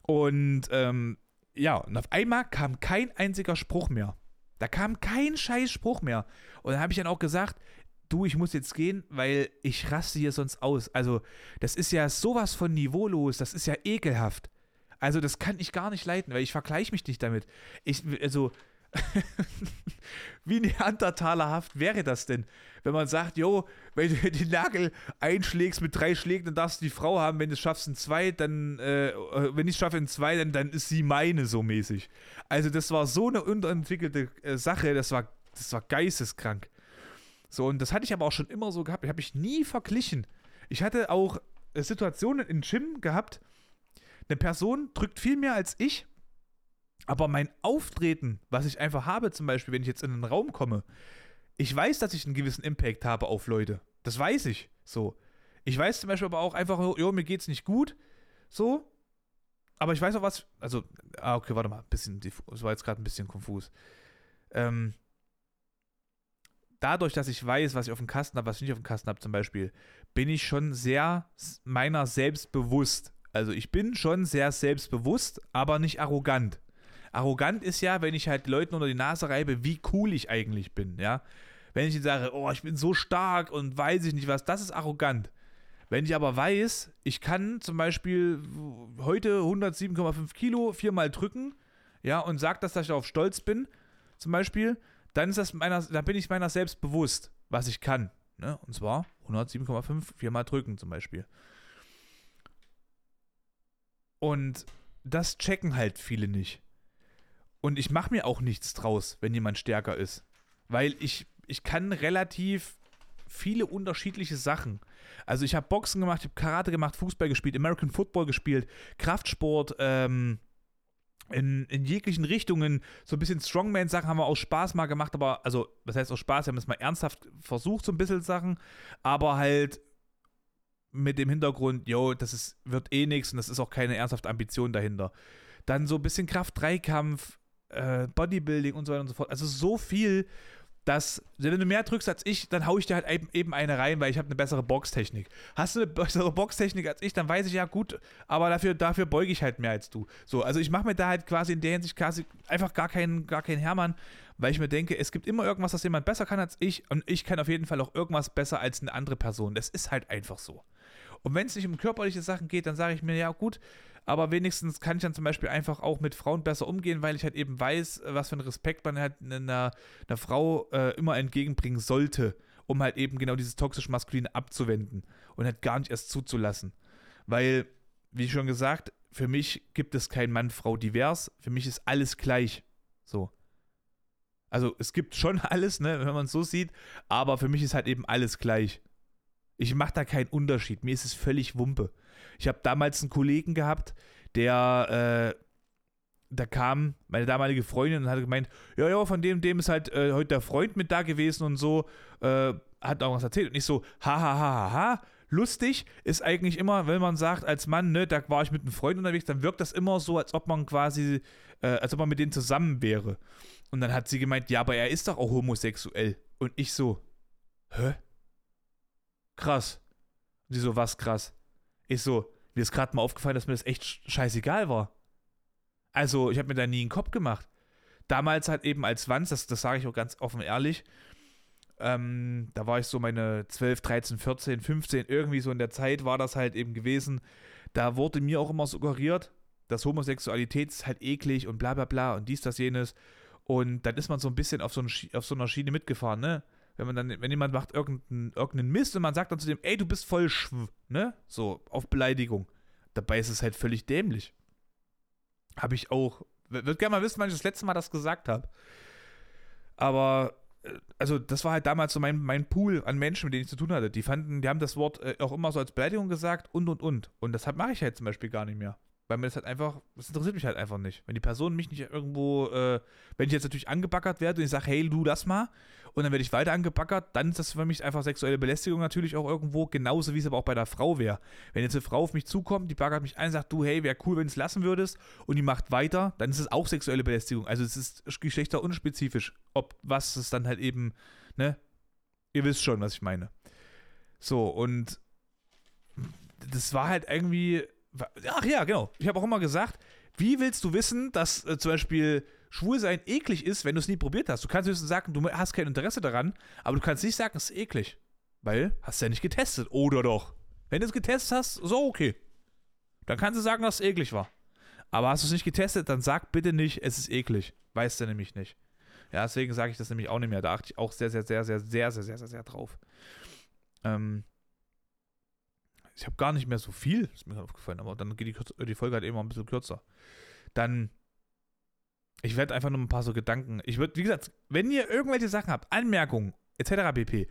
Und ähm, ja, und auf einmal kam kein einziger Spruch mehr. Da kam kein scheiß Spruch mehr. Und dann habe ich dann auch gesagt, du, ich muss jetzt gehen, weil ich raste hier sonst aus. Also, das ist ja sowas von niveaulos, das ist ja ekelhaft. Also, das kann ich gar nicht leiten, weil ich vergleiche mich nicht damit. Ich, also, wie neandertalerhaft wäre das denn, wenn man sagt, jo, wenn du den Nagel einschlägst mit drei Schlägen, dann darfst du die Frau haben, wenn du es schaffst in zwei, dann, äh, wenn ich es schaffe in zwei, dann, dann ist sie meine so mäßig. Also das war so eine unterentwickelte äh, Sache, das war, das war geisteskrank. So, und das hatte ich aber auch schon immer so gehabt, ich habe mich nie verglichen. Ich hatte auch äh, Situationen im Gym gehabt, eine Person drückt viel mehr als ich, aber mein Auftreten, was ich einfach habe, zum Beispiel, wenn ich jetzt in einen Raum komme, ich weiß, dass ich einen gewissen Impact habe auf Leute. Das weiß ich. So. Ich weiß zum Beispiel aber auch einfach, jo, mir geht's nicht gut. So. aber ich weiß auch was, also, ah, okay, warte mal, bisschen, das war jetzt gerade ein bisschen konfus. Ähm, dadurch, dass ich weiß, was ich auf dem Kasten habe, was ich nicht auf dem Kasten habe, zum Beispiel, bin ich schon sehr meiner selbst bewusst. Also ich bin schon sehr selbstbewusst, aber nicht arrogant. Arrogant ist ja, wenn ich halt Leuten unter die Nase reibe, wie cool ich eigentlich bin, ja. Wenn ich ihnen sage, oh, ich bin so stark und weiß ich nicht was, das ist arrogant. Wenn ich aber weiß, ich kann zum Beispiel heute 107,5 Kilo viermal drücken, ja, und sage, dass ich darauf stolz bin, zum Beispiel, dann ist das meiner, da bin ich meiner selbst bewusst, was ich kann. Ne? Und zwar 107,5 viermal drücken zum Beispiel. Und das checken halt viele nicht. Und ich mache mir auch nichts draus, wenn jemand stärker ist. Weil ich, ich kann relativ viele unterschiedliche Sachen. Also ich habe Boxen gemacht, ich habe Karate gemacht, Fußball gespielt, American Football gespielt, Kraftsport, ähm, in, in jeglichen Richtungen. So ein bisschen Strongman-Sachen haben wir aus Spaß mal gemacht, aber, also, was heißt aus Spaß? Wir haben es mal ernsthaft versucht, so ein bisschen Sachen, aber halt mit dem Hintergrund, jo, das ist, wird eh nichts und das ist auch keine ernsthafte Ambition dahinter. Dann so ein bisschen Kraft-Dreikampf, äh, Bodybuilding und so weiter und so fort. Also so viel, dass, wenn du mehr drückst als ich, dann haue ich dir halt eben eine rein, weil ich habe eine bessere Boxtechnik. Hast du eine bessere Boxtechnik als ich, dann weiß ich ja gut, aber dafür, dafür beuge ich halt mehr als du. So, also ich mache mir da halt quasi in der Hinsicht quasi einfach gar keinen, gar keinen Hermann, weil ich mir denke, es gibt immer irgendwas, das jemand besser kann als ich und ich kann auf jeden Fall auch irgendwas besser als eine andere Person. Das ist halt einfach so. Und wenn es nicht um körperliche Sachen geht, dann sage ich mir, ja gut, aber wenigstens kann ich dann zum Beispiel einfach auch mit Frauen besser umgehen, weil ich halt eben weiß, was für einen Respekt man halt einer, einer Frau äh, immer entgegenbringen sollte, um halt eben genau dieses toxisch Maskuline abzuwenden und halt gar nicht erst zuzulassen. Weil, wie schon gesagt, für mich gibt es kein Mann-Frau divers, für mich ist alles gleich. So. Also es gibt schon alles, ne, wenn man es so sieht, aber für mich ist halt eben alles gleich. Ich mache da keinen Unterschied. Mir ist es völlig Wumpe. Ich habe damals einen Kollegen gehabt, der, äh, da kam meine damalige Freundin und hat gemeint, ja, ja, von dem, dem ist halt äh, heute der Freund mit da gewesen und so, äh, hat auch was erzählt. Und ich so, ha, ha, ha, ha, ha. Lustig ist eigentlich immer, wenn man sagt, als Mann, ne, da war ich mit einem Freund unterwegs, dann wirkt das immer so, als ob man quasi, äh, als ob man mit denen zusammen wäre. Und dann hat sie gemeint, ja, aber er ist doch auch homosexuell. Und ich so, hä? Krass. Und sie so, was krass? Ich so, mir ist gerade mal aufgefallen, dass mir das echt scheißegal war. Also, ich habe mir da nie einen Kopf gemacht. Damals halt eben als Wanz, das, das sage ich auch ganz offen ehrlich, ähm, da war ich so meine 12, 13, 14, 15, irgendwie so in der Zeit war das halt eben gewesen. Da wurde mir auch immer suggeriert, dass Homosexualität ist halt eklig und bla bla bla und dies, das, jenes. Und dann ist man so ein bisschen auf so, ein, auf so einer Schiene mitgefahren, ne? Wenn man dann, wenn jemand macht irgendeinen, irgendeinen Mist und man sagt dann zu dem, ey, du bist voll schw, ne? So, auf Beleidigung. Dabei ist es halt völlig dämlich. Habe ich auch, würde gerne mal wissen, wann ich das letzte Mal das gesagt habe. Aber, äh, also, das war halt damals so mein, mein Pool an Menschen, mit denen ich zu tun hatte. Die fanden, die haben das Wort äh, auch immer so als Beleidigung gesagt und und und. Und deshalb mache ich halt zum Beispiel gar nicht mehr. Weil mir das halt einfach, das interessiert mich halt einfach nicht. Wenn die Person mich nicht irgendwo, äh, wenn ich jetzt natürlich angebackert werde und ich sage, hey, du, das mal, und dann werde ich weiter angebackert, dann ist das für mich einfach sexuelle Belästigung natürlich auch irgendwo, genauso wie es aber auch bei der Frau wäre. Wenn jetzt eine Frau auf mich zukommt, die baggert mich ein, sagt, du, hey, wäre cool, wenn du es lassen würdest, und die macht weiter, dann ist es auch sexuelle Belästigung. Also es ist geschlechterunspezifisch, ob was es dann halt eben, ne, ihr wisst schon, was ich meine. So, und das war halt irgendwie Ach ja, genau. Ich habe auch immer gesagt, wie willst du wissen, dass äh, zum Beispiel Schwulsein eklig ist, wenn du es nie probiert hast? Du kannst höchstens sagen, du hast kein Interesse daran, aber du kannst nicht sagen, es ist eklig. Weil hast du ja nicht getestet, oder doch? Wenn du es getestet hast, so okay. Dann kannst du sagen, dass es eklig war. Aber hast du es nicht getestet, dann sag bitte nicht, es ist eklig. Weißt du nämlich nicht. Ja, deswegen sage ich das nämlich auch nicht mehr. Da achte ich auch sehr, sehr, sehr, sehr, sehr, sehr, sehr, sehr, sehr drauf. Ähm, ich habe gar nicht mehr so viel, ist mir aufgefallen, aber dann geht die, die Folge halt eben ein bisschen kürzer. Dann, ich werde einfach nur ein paar so Gedanken. Ich würde, wie gesagt, wenn ihr irgendwelche Sachen habt, Anmerkungen, etc. pp.,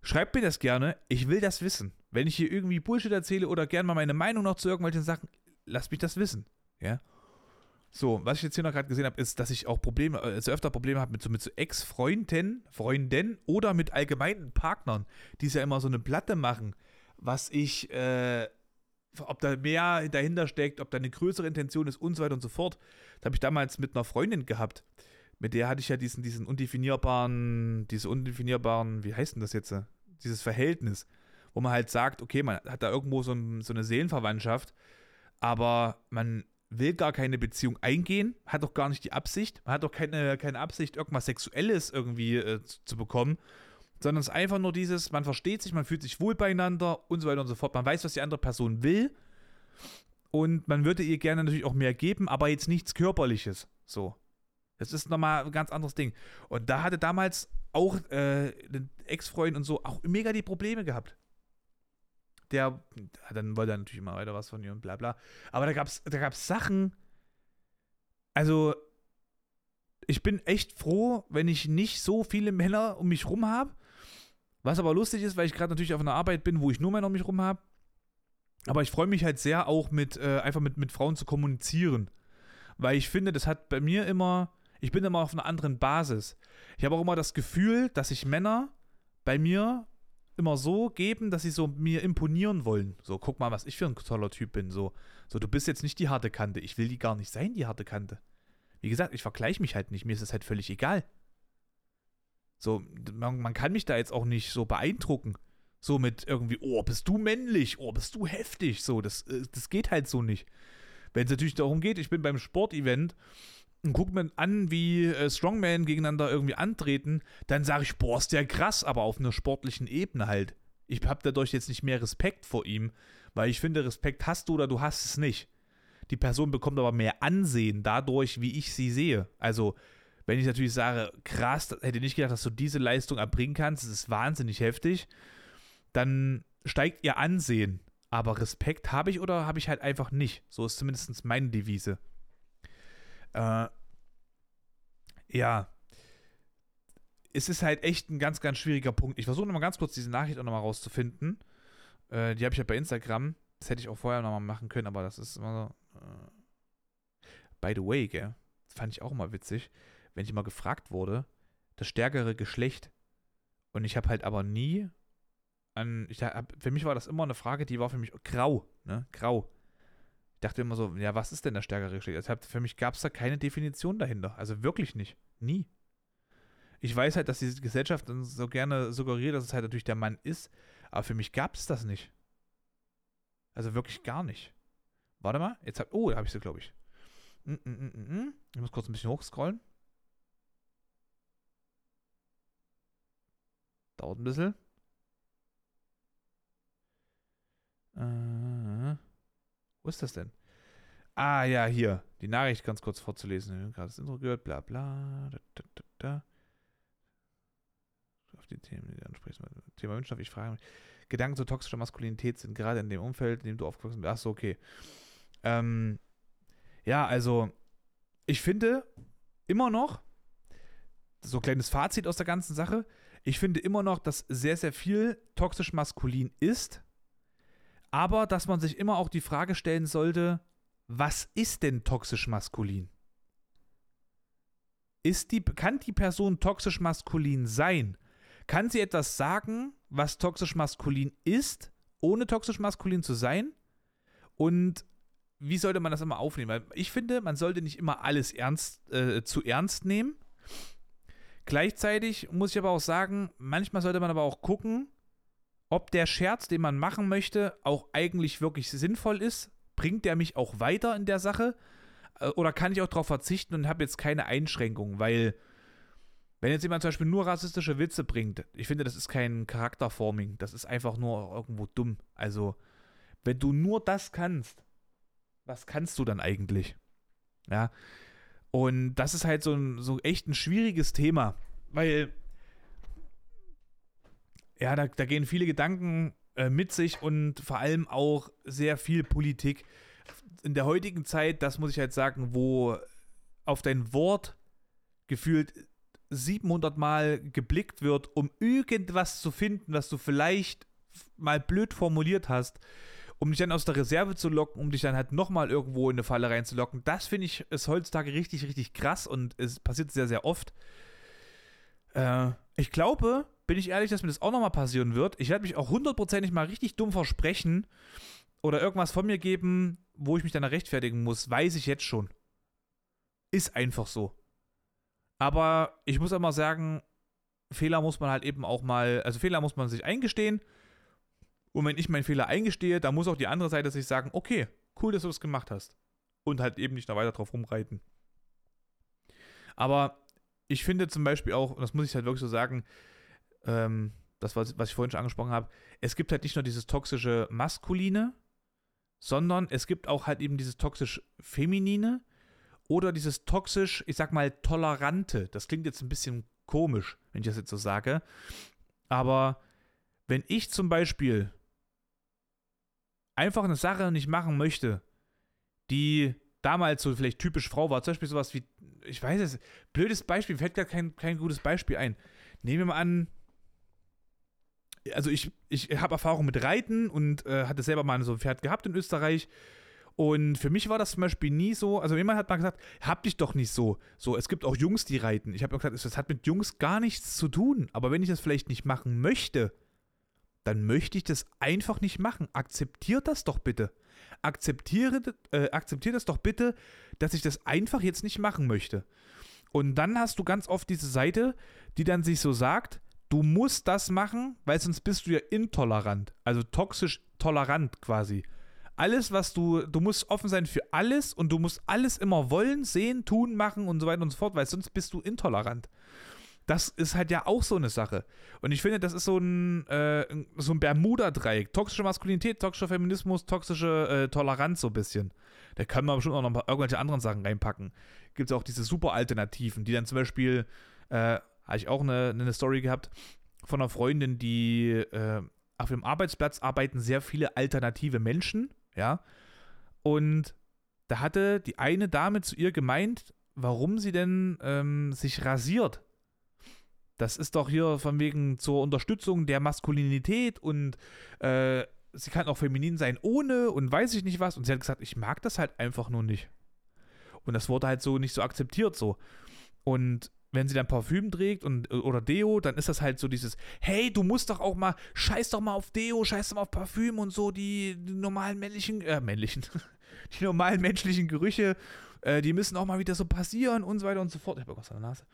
schreibt mir das gerne. Ich will das wissen. Wenn ich hier irgendwie Bullshit erzähle oder gerne mal meine Meinung noch zu irgendwelchen Sachen, lasst mich das wissen. Ja. So, was ich jetzt hier noch gerade gesehen habe, ist, dass ich auch Probleme, also öfter Probleme habe mit so, mit so Ex-Freunden, Freundinnen oder mit allgemeinen Partnern, die es ja immer so eine Platte machen was ich, äh, ob da mehr dahinter steckt, ob da eine größere Intention ist und so weiter und so fort. Das habe ich damals mit einer Freundin gehabt. Mit der hatte ich ja diesen, diesen undefinierbaren, diese undefinierbaren, wie heißt denn das jetzt? Dieses Verhältnis, wo man halt sagt, okay, man hat da irgendwo so, so eine Seelenverwandtschaft, aber man will gar keine Beziehung eingehen, hat doch gar nicht die Absicht, man hat doch keine, keine Absicht, irgendwas Sexuelles irgendwie äh, zu, zu, bekommen, sondern es ist einfach nur dieses, man versteht sich, man fühlt sich wohl beieinander und so weiter und so fort. Man weiß, was die andere Person will und man würde ihr gerne natürlich auch mehr geben, aber jetzt nichts Körperliches. So. Das ist nochmal ein ganz anderes Ding. Und da hatte damals auch äh, Ex-Freund und so auch mega die Probleme gehabt der, dann wollte er natürlich immer weiter was von ihr und bla bla. Aber da gab es da gab's Sachen, also ich bin echt froh, wenn ich nicht so viele Männer um mich rum habe. Was aber lustig ist, weil ich gerade natürlich auf einer Arbeit bin, wo ich nur Männer um mich rum habe. Aber ich freue mich halt sehr auch mit, äh, einfach mit, mit Frauen zu kommunizieren. Weil ich finde, das hat bei mir immer, ich bin immer auf einer anderen Basis. Ich habe auch immer das Gefühl, dass sich Männer bei mir immer so geben, dass sie so mir imponieren wollen. So, guck mal, was ich für ein toller Typ bin. So, so du bist jetzt nicht die harte Kante. Ich will die gar nicht sein, die harte Kante. Wie gesagt, ich vergleiche mich halt nicht. Mir ist es halt völlig egal. So, man, man kann mich da jetzt auch nicht so beeindrucken. So mit irgendwie, oh, bist du männlich, oh, bist du heftig. So, das, äh, das geht halt so nicht. Wenn es natürlich darum geht, ich bin beim Sportevent und gucke mir an, wie äh, Strongman gegeneinander irgendwie antreten, dann sage ich, boah, ist der krass, aber auf einer sportlichen Ebene halt. Ich habe dadurch jetzt nicht mehr Respekt vor ihm, weil ich finde, Respekt hast du oder du hast es nicht. Die Person bekommt aber mehr Ansehen dadurch, wie ich sie sehe. Also, wenn ich natürlich sage, krass, hätte nicht gedacht, dass du diese Leistung erbringen kannst, das ist wahnsinnig heftig, dann steigt ihr Ansehen. Aber Respekt habe ich oder habe ich halt einfach nicht. So ist zumindest meine Devise. Äh, ja. Es ist halt echt ein ganz, ganz schwieriger Punkt. Ich versuche nochmal ganz kurz diese Nachricht auch nochmal rauszufinden. Äh, die habe ich ja bei Instagram. Das hätte ich auch vorher nochmal machen können, aber das ist immer so. Äh. By the way, gell? Das fand ich auch immer witzig, wenn ich immer gefragt wurde, das stärkere Geschlecht. Und ich habe halt aber nie an. Ich hab, für mich war das immer eine Frage, die war für mich grau, ne? Grau. Ich dachte immer so, ja, was ist denn der stärkere Geschlecht? Also für mich gab es da keine Definition dahinter. Also wirklich nicht. Nie. Ich weiß halt, dass diese Gesellschaft dann so gerne suggeriert, dass es halt natürlich der Mann ist, aber für mich gab es das nicht. Also wirklich gar nicht. Warte mal, jetzt hab, oh, da habe ich sie, glaube ich. Mm, mm, mm, ich muss kurz ein bisschen hochscrollen. Dauert ein bisschen. Äh, wo ist das denn? Ah, ja, hier. Die Nachricht ganz kurz vorzulesen. Wir haben gerade das Intro gehört, bla bla. Da, da, da. Auf die Themen, die ansprechen. Thema Wünschstoff, ich frage mich. Gedanken zur toxischer Maskulinität sind gerade in dem Umfeld, in dem du aufgewachsen bist. Achso, okay. Ähm, ja, also, ich finde immer noch, so ein kleines Fazit aus der ganzen Sache, ich finde immer noch, dass sehr, sehr viel toxisch maskulin ist aber dass man sich immer auch die Frage stellen sollte, was ist denn toxisch maskulin? Ist die, kann die Person toxisch maskulin sein? Kann sie etwas sagen, was toxisch maskulin ist, ohne toxisch maskulin zu sein? Und wie sollte man das immer aufnehmen? Weil ich finde, man sollte nicht immer alles ernst, äh, zu ernst nehmen. Gleichzeitig muss ich aber auch sagen, manchmal sollte man aber auch gucken, ob der Scherz, den man machen möchte, auch eigentlich wirklich sinnvoll ist. Bringt der mich auch weiter in der Sache? Äh, oder kann ich auch darauf verzichten und habe jetzt keine Einschränkungen? Weil, wenn jetzt jemand zum Beispiel nur rassistische Witze bringt, ich finde, das ist kein Charakterforming. Das ist einfach nur irgendwo dumm. Also, wenn du nur das kannst, was kannst du dann eigentlich? Ja. Und das ist halt so, ein, so echt ein schwieriges Thema. Weil ja, da, da gehen viele Gedanken äh, mit sich und vor allem auch sehr viel Politik. In der heutigen Zeit, das muss ich halt sagen, wo auf dein Wort gefühlt 700 Mal geblickt wird, um irgendwas zu finden, was du vielleicht mal blöd formuliert hast, um dich dann aus der Reserve zu locken, um dich dann halt nochmal irgendwo in eine Falle reinzulocken. Das finde ich ist heutzutage richtig, richtig krass und es passiert sehr, sehr oft. Äh, ich glaube, bin ich ehrlich, dass mir das auch nochmal passieren wird. Ich werde mich auch hundertprozentig mal richtig dumm versprechen oder irgendwas von mir geben, wo ich mich dann rechtfertigen muss, weiß ich jetzt schon. Ist einfach so. Aber ich muss immer sagen, Fehler muss man halt eben auch mal, also Fehler muss man sich eingestehen. Und wenn ich meinen Fehler eingestehe, dann muss auch die andere Seite sich sagen, okay, cool, dass du das gemacht hast. Und halt eben nicht noch weiter drauf rumreiten. Aber ich finde zum Beispiel auch, und das muss ich halt wirklich so sagen, ähm, das, was, was ich vorhin schon angesprochen habe, es gibt halt nicht nur dieses toxische Maskuline, sondern es gibt auch halt eben dieses toxisch Feminine oder dieses toxisch, ich sag mal, Tolerante. Das klingt jetzt ein bisschen komisch, wenn ich das jetzt so sage. Aber wenn ich zum Beispiel einfach eine Sache nicht machen möchte, die damals so vielleicht typisch Frau war, zum Beispiel sowas wie, ich weiß es, blödes Beispiel, fällt gar kein, kein gutes Beispiel ein. Nehmen wir mal an, also ich, ich habe Erfahrung mit Reiten und äh, hatte selber mal so ein Pferd gehabt in Österreich. Und für mich war das zum Beispiel nie so, also jemand hat mal gesagt, hab dich doch nicht so. So, es gibt auch Jungs, die reiten. Ich habe gesagt, das hat mit Jungs gar nichts zu tun. Aber wenn ich das vielleicht nicht machen möchte, dann möchte ich das einfach nicht machen. Akzeptiert das doch bitte. Akzeptiere, äh, akzeptiert das doch bitte, dass ich das einfach jetzt nicht machen möchte. Und dann hast du ganz oft diese Seite, die dann sich so sagt, du musst das machen, weil sonst bist du ja intolerant. Also toxisch tolerant quasi. Alles, was du, du musst offen sein für alles und du musst alles immer wollen, sehen, tun, machen und so weiter und so fort, weil sonst bist du intolerant. Das ist halt ja auch so eine Sache. Und ich finde, das ist so ein, äh, so ein Bermuda-Dreieck. Toxische Maskulinität, toxischer Feminismus, toxische äh, Toleranz so ein bisschen. Da kann man bestimmt auch noch irgendwelche anderen Sachen reinpacken. Gibt es auch diese Super-Alternativen, die dann zum Beispiel äh, habe ich auch eine, eine Story gehabt von einer Freundin, die äh, auf dem Arbeitsplatz arbeiten sehr viele alternative Menschen, ja. Und da hatte die eine Dame zu ihr gemeint, warum sie denn ähm, sich rasiert. Das ist doch hier von wegen zur Unterstützung der Maskulinität und äh, sie kann auch feminin sein ohne und weiß ich nicht was. Und sie hat gesagt, ich mag das halt einfach nur nicht. Und das wurde halt so nicht so akzeptiert so. Und wenn sie dann Parfüm trägt und, oder Deo, dann ist das halt so dieses, hey, du musst doch auch mal, scheiß doch mal auf Deo, scheiß doch mal auf Parfüm und so, die, die normalen männlichen, äh, männlichen, die normalen menschlichen Gerüche, äh, die müssen auch mal wieder so passieren und so weiter und so fort. Ich habe irgendwas an der Nase.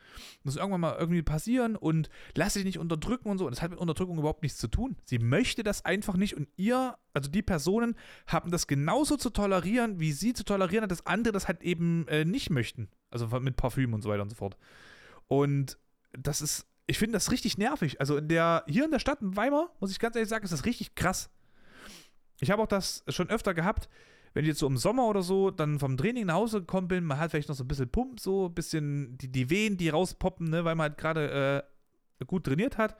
Muss irgendwann mal irgendwie passieren und lass dich nicht unterdrücken und so. Und das hat mit Unterdrückung überhaupt nichts zu tun. Sie möchte das einfach nicht und ihr, also die Personen, haben das genauso zu tolerieren, wie sie zu tolerieren hat, dass andere das halt eben äh, nicht möchten. Also mit Parfüm und so weiter und so fort. Und das ist, ich finde das richtig nervig. Also in der, hier in der Stadt in Weimar, muss ich ganz ehrlich sagen, ist das richtig krass. Ich habe auch das schon öfter gehabt, wenn ich jetzt so im Sommer oder so dann vom Training nach Hause gekommen bin, man hat vielleicht noch so ein bisschen Pump, so ein bisschen die, die Wehen, die rauspoppen, ne, weil man halt gerade äh, gut trainiert hat.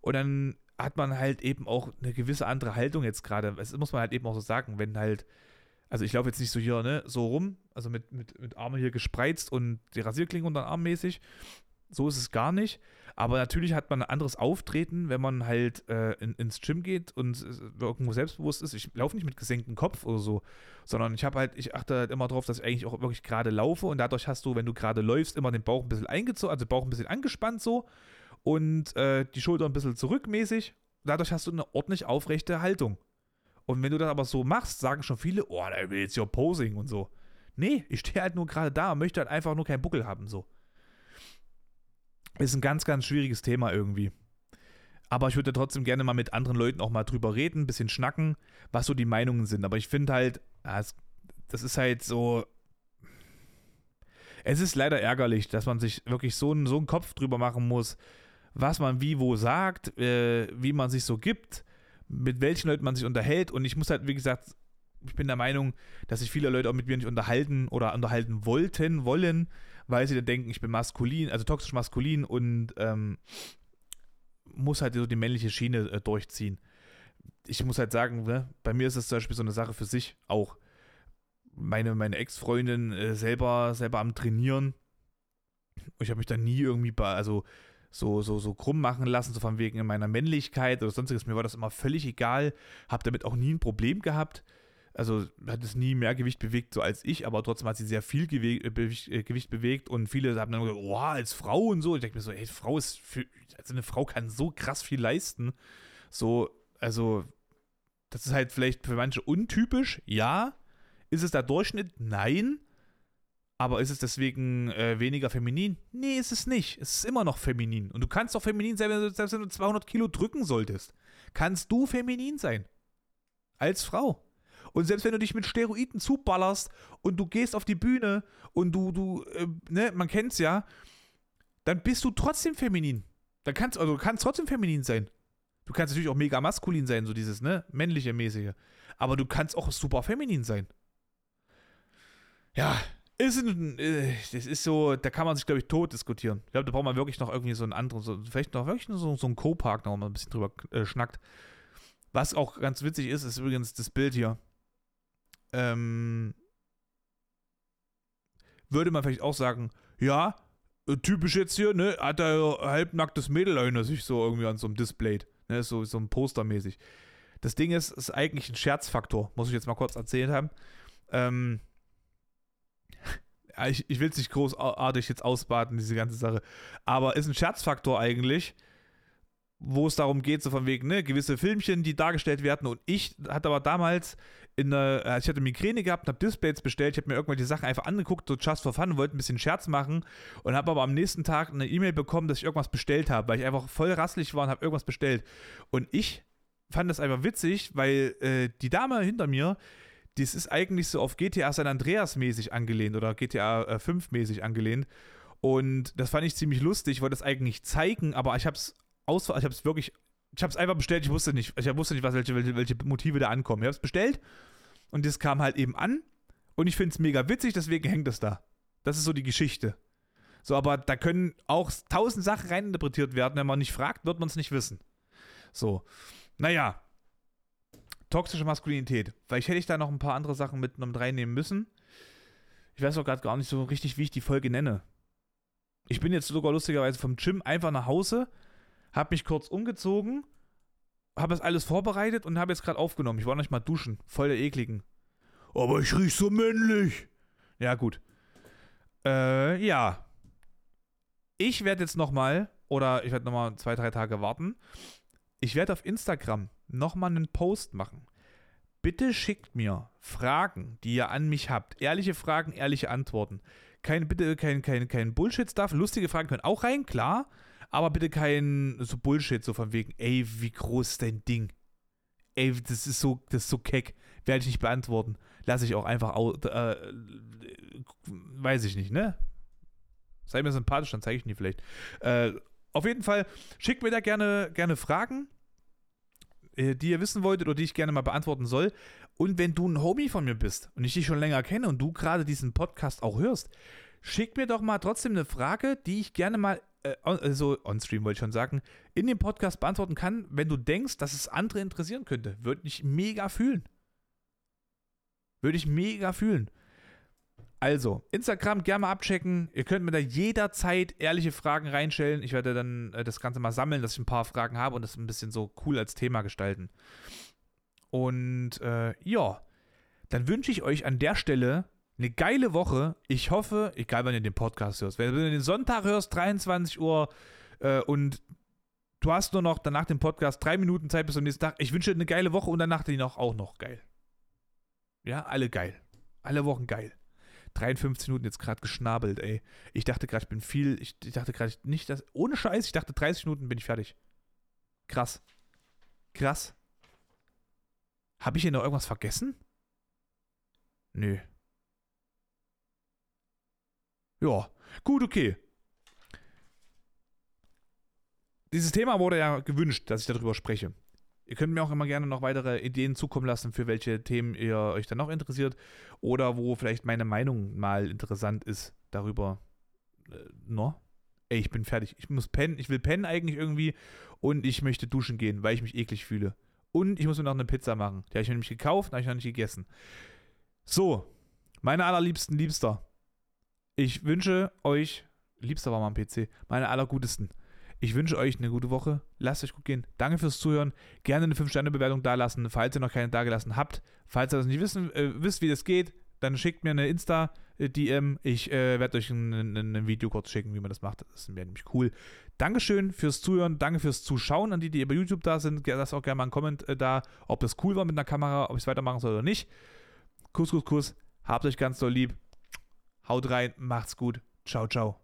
Und dann hat man halt eben auch eine gewisse andere Haltung jetzt gerade. Das muss man halt eben auch so sagen, wenn halt also ich laufe jetzt nicht so hier, ne, so rum, also mit, mit, mit Arme hier gespreizt und die Rasierklinge unter den Arm mäßig. So ist es gar nicht. Aber natürlich hat man ein anderes Auftreten, wenn man halt äh, in, ins Gym geht und irgendwo selbstbewusst ist. Ich laufe nicht mit gesenktem Kopf oder so, sondern ich habe halt, ich achte halt immer darauf, dass ich eigentlich auch wirklich gerade laufe und dadurch hast du, wenn du gerade läufst, immer den Bauch ein bisschen eingezogen, also den Bauch ein bisschen angespannt so und äh, die Schulter ein bisschen zurückmäßig. Dadurch hast du eine ordentlich aufrechte Haltung. Und wenn du das aber so machst, sagen schon viele, oh, der will jetzt ja Posing und so. Nee, ich stehe halt nur gerade da möchte halt einfach nur keinen Buckel haben, so. Ist ein ganz, ganz schwieriges Thema irgendwie. Aber ich würde trotzdem gerne mal mit anderen Leuten auch mal drüber reden, ein bisschen schnacken, was so die Meinungen sind. Aber ich finde halt, das ist halt so. Es ist leider ärgerlich, dass man sich wirklich so einen, so einen Kopf drüber machen muss, was man wie wo sagt, äh, wie man sich so gibt mit welchen Leuten man sich unterhält. Und ich muss halt, wie gesagt, ich bin der Meinung, dass sich viele Leute auch mit mir nicht unterhalten oder unterhalten wollten, wollen, weil sie dann denken, ich bin maskulin, also toxisch maskulin und ähm, muss halt so die männliche Schiene äh, durchziehen. Ich muss halt sagen, ne, bei mir ist es zum Beispiel so eine Sache für sich auch. Meine, meine Ex-Freundin äh, selber, selber am Trainieren. Ich habe mich da nie irgendwie bei, also so, so, so krumm machen lassen, so von wegen meiner Männlichkeit oder sonstiges. Mir war das immer völlig egal, habe damit auch nie ein Problem gehabt. Also hat es nie mehr Gewicht bewegt, so als ich, aber trotzdem hat sie sehr viel Gewe äh, Gewicht, äh, Gewicht bewegt und viele haben dann gesagt, oh, als Frau und so. Ich denke mir so, ey, Frau ist, für, also eine Frau kann so krass viel leisten. So, also Das ist halt vielleicht für manche untypisch, ja. Ist es der Durchschnitt? Nein. Aber ist es deswegen äh, weniger feminin? Nee, ist es nicht. Es ist immer noch feminin. Und du kannst auch feminin sein, wenn du, selbst wenn du 200 Kilo drücken solltest. Kannst du feminin sein. Als Frau. Und selbst wenn du dich mit Steroiden zuballerst und du gehst auf die Bühne und du, du, äh, ne, man kennt's ja, dann bist du trotzdem feminin. Dann kannst, also du kannst trotzdem feminin sein. Du kannst natürlich auch mega maskulin sein, so dieses, ne, männliche mäßige. Aber du kannst auch super feminin sein. Ja, ist ein, äh, das ist so, da kann man sich, glaube ich, tot diskutieren. Ich glaube, da braucht man wirklich noch irgendwie so einen anderen, so, vielleicht noch wirklich so, so einen Co-Partner, wo man ein bisschen drüber äh, schnackt. Was auch ganz witzig ist, ist übrigens das Bild hier. Ähm, würde man vielleicht auch sagen, ja, äh, typisch jetzt hier, ne, hat er halbnacktes Mädel erinnert sich so irgendwie an so einem Display, ne, so, so ein Postermäßig. Das Ding ist, ist eigentlich ein Scherzfaktor, muss ich jetzt mal kurz erzählt haben. Ähm, ich, ich will es nicht großartig jetzt ausbaden, diese ganze Sache. Aber ist ein Scherzfaktor eigentlich, wo es darum geht, so von wegen, ne, gewisse Filmchen, die dargestellt werden. Und ich hatte aber damals in einer, äh, ich hatte Migräne gehabt, habe Displays bestellt, ich habe mir irgendwelche Sachen einfach angeguckt, so just for fun, wollte ein bisschen Scherz machen und habe aber am nächsten Tag eine E-Mail bekommen, dass ich irgendwas bestellt habe, weil ich einfach voll rasselig war und habe irgendwas bestellt. Und ich fand das einfach witzig, weil äh, die Dame hinter mir, das ist eigentlich so auf GTA San Andreas mäßig angelehnt oder GTA äh, 5 mäßig angelehnt. Und das fand ich ziemlich lustig, wollte das eigentlich zeigen, aber ich habe es aus, ich habe es wirklich, ich habe es einfach bestellt, ich wusste nicht, ich wusste nicht, was, welche, welche, welche Motive da ankommen. Ich habe es bestellt und das kam halt eben an und ich finde es mega witzig, deswegen hängt es da. Das ist so die Geschichte. So, aber da können auch tausend Sachen reininterpretiert werden. Wenn man nicht fragt, wird man es nicht wissen. So. Naja, toxische Maskulinität. Vielleicht hätte ich da noch ein paar andere Sachen mit reinnehmen müssen. Ich weiß auch gerade gar nicht so richtig, wie ich die Folge nenne. Ich bin jetzt sogar lustigerweise vom Gym einfach nach Hause, habe mich kurz umgezogen, habe das alles vorbereitet und habe jetzt gerade aufgenommen. Ich war noch nicht mal duschen, voll der ekligen. Aber ich riech so männlich. Ja, gut. Äh, ja. Ich werde jetzt nochmal, oder ich werde nochmal zwei, drei Tage warten. Ich werde auf Instagram nochmal einen Post machen. Bitte schickt mir Fragen, die ihr an mich habt. Ehrliche Fragen, ehrliche Antworten. Kein, bitte kein, kein, kein Bullshit-Stuff. Lustige Fragen können auch rein, klar. Aber bitte kein so Bullshit, so von wegen, ey, wie groß ist dein Ding? Ey, das ist so, das ist so keck. Werde ich nicht beantworten. Lasse ich auch einfach, äh, weiß ich nicht, ne? Sei mir sympathisch, dann zeige ich ihn vielleicht. Äh, auf jeden Fall, schickt mir da gerne, gerne Fragen. Äh, die ihr wissen wolltet oder die ich gerne mal beantworten soll. Und wenn du ein Homie von mir bist und ich dich schon länger kenne und du gerade diesen Podcast auch hörst, schick mir doch mal trotzdem eine Frage, die ich gerne mal, äh, also on-stream wollte ich schon sagen, in dem Podcast beantworten kann, wenn du denkst, dass es andere interessieren könnte. Würde ich mega fühlen. Würde ich mega fühlen. Also, Instagram gerne mal abchecken. Ihr könnt mir da jederzeit ehrliche Fragen reinstellen. Ich werde dann äh, das Ganze mal sammeln, dass ich ein paar Fragen habe und das ein bisschen so cool als Thema gestalten. Und äh, ja, dann wünsche ich euch an der Stelle eine geile Woche. Ich hoffe, egal wann ihr den Podcast hörst, wenn du den Sonntag hörst, 23 Uhr äh, und du hast nur noch danach den Podcast drei Minuten Zeit bis zum nächsten Tag. Ich wünsche dir eine geile Woche und danach die noch auch noch geil. Ja, alle geil. Alle Wochen geil. 53 Minuten jetzt gerade geschnabelt, ey. Ich dachte gerade, ich bin viel, ich, ich dachte gerade nicht, dass, ohne Scheiß, ich dachte 30 Minuten bin ich fertig. Krass. Krass. Habe ich hier noch irgendwas vergessen? Nö. Ja, gut, okay. Dieses Thema wurde ja gewünscht, dass ich darüber spreche. Ihr könnt mir auch immer gerne noch weitere Ideen zukommen lassen, für welche Themen ihr euch dann noch interessiert oder wo vielleicht meine Meinung mal interessant ist darüber. Äh, no? Ey, ich bin fertig. Ich muss pennen. Ich will pennen eigentlich irgendwie und ich möchte duschen gehen, weil ich mich eklig fühle. Und ich muss mir noch eine Pizza machen. Die habe ich mir nämlich gekauft, habe ich noch nicht gegessen. So, meine allerliebsten Liebster. Ich wünsche euch, Liebster war mal am PC, meine allergutesten. Ich wünsche euch eine gute Woche. Lasst euch gut gehen. Danke fürs Zuhören. Gerne eine 5-Sterne-Bewertung dalassen, falls ihr noch keine dagelassen habt. Falls ihr das nicht wissen, äh, wisst, wie das geht, dann schickt mir eine Insta-DM. Ich äh, werde euch ein, ein, ein, Video kurz schicken, wie man das macht. Das wäre nämlich cool. Dankeschön fürs Zuhören, danke fürs Zuschauen an die, die bei YouTube da sind. Lasst auch gerne mal einen Comment äh, da, ob das cool war mit einer Kamera, ob ich es weitermachen soll oder nicht. Kuss, Kuss, Kuss. Habt euch ganz doll lieb. Haut rein, macht's gut. Ciao, ciao.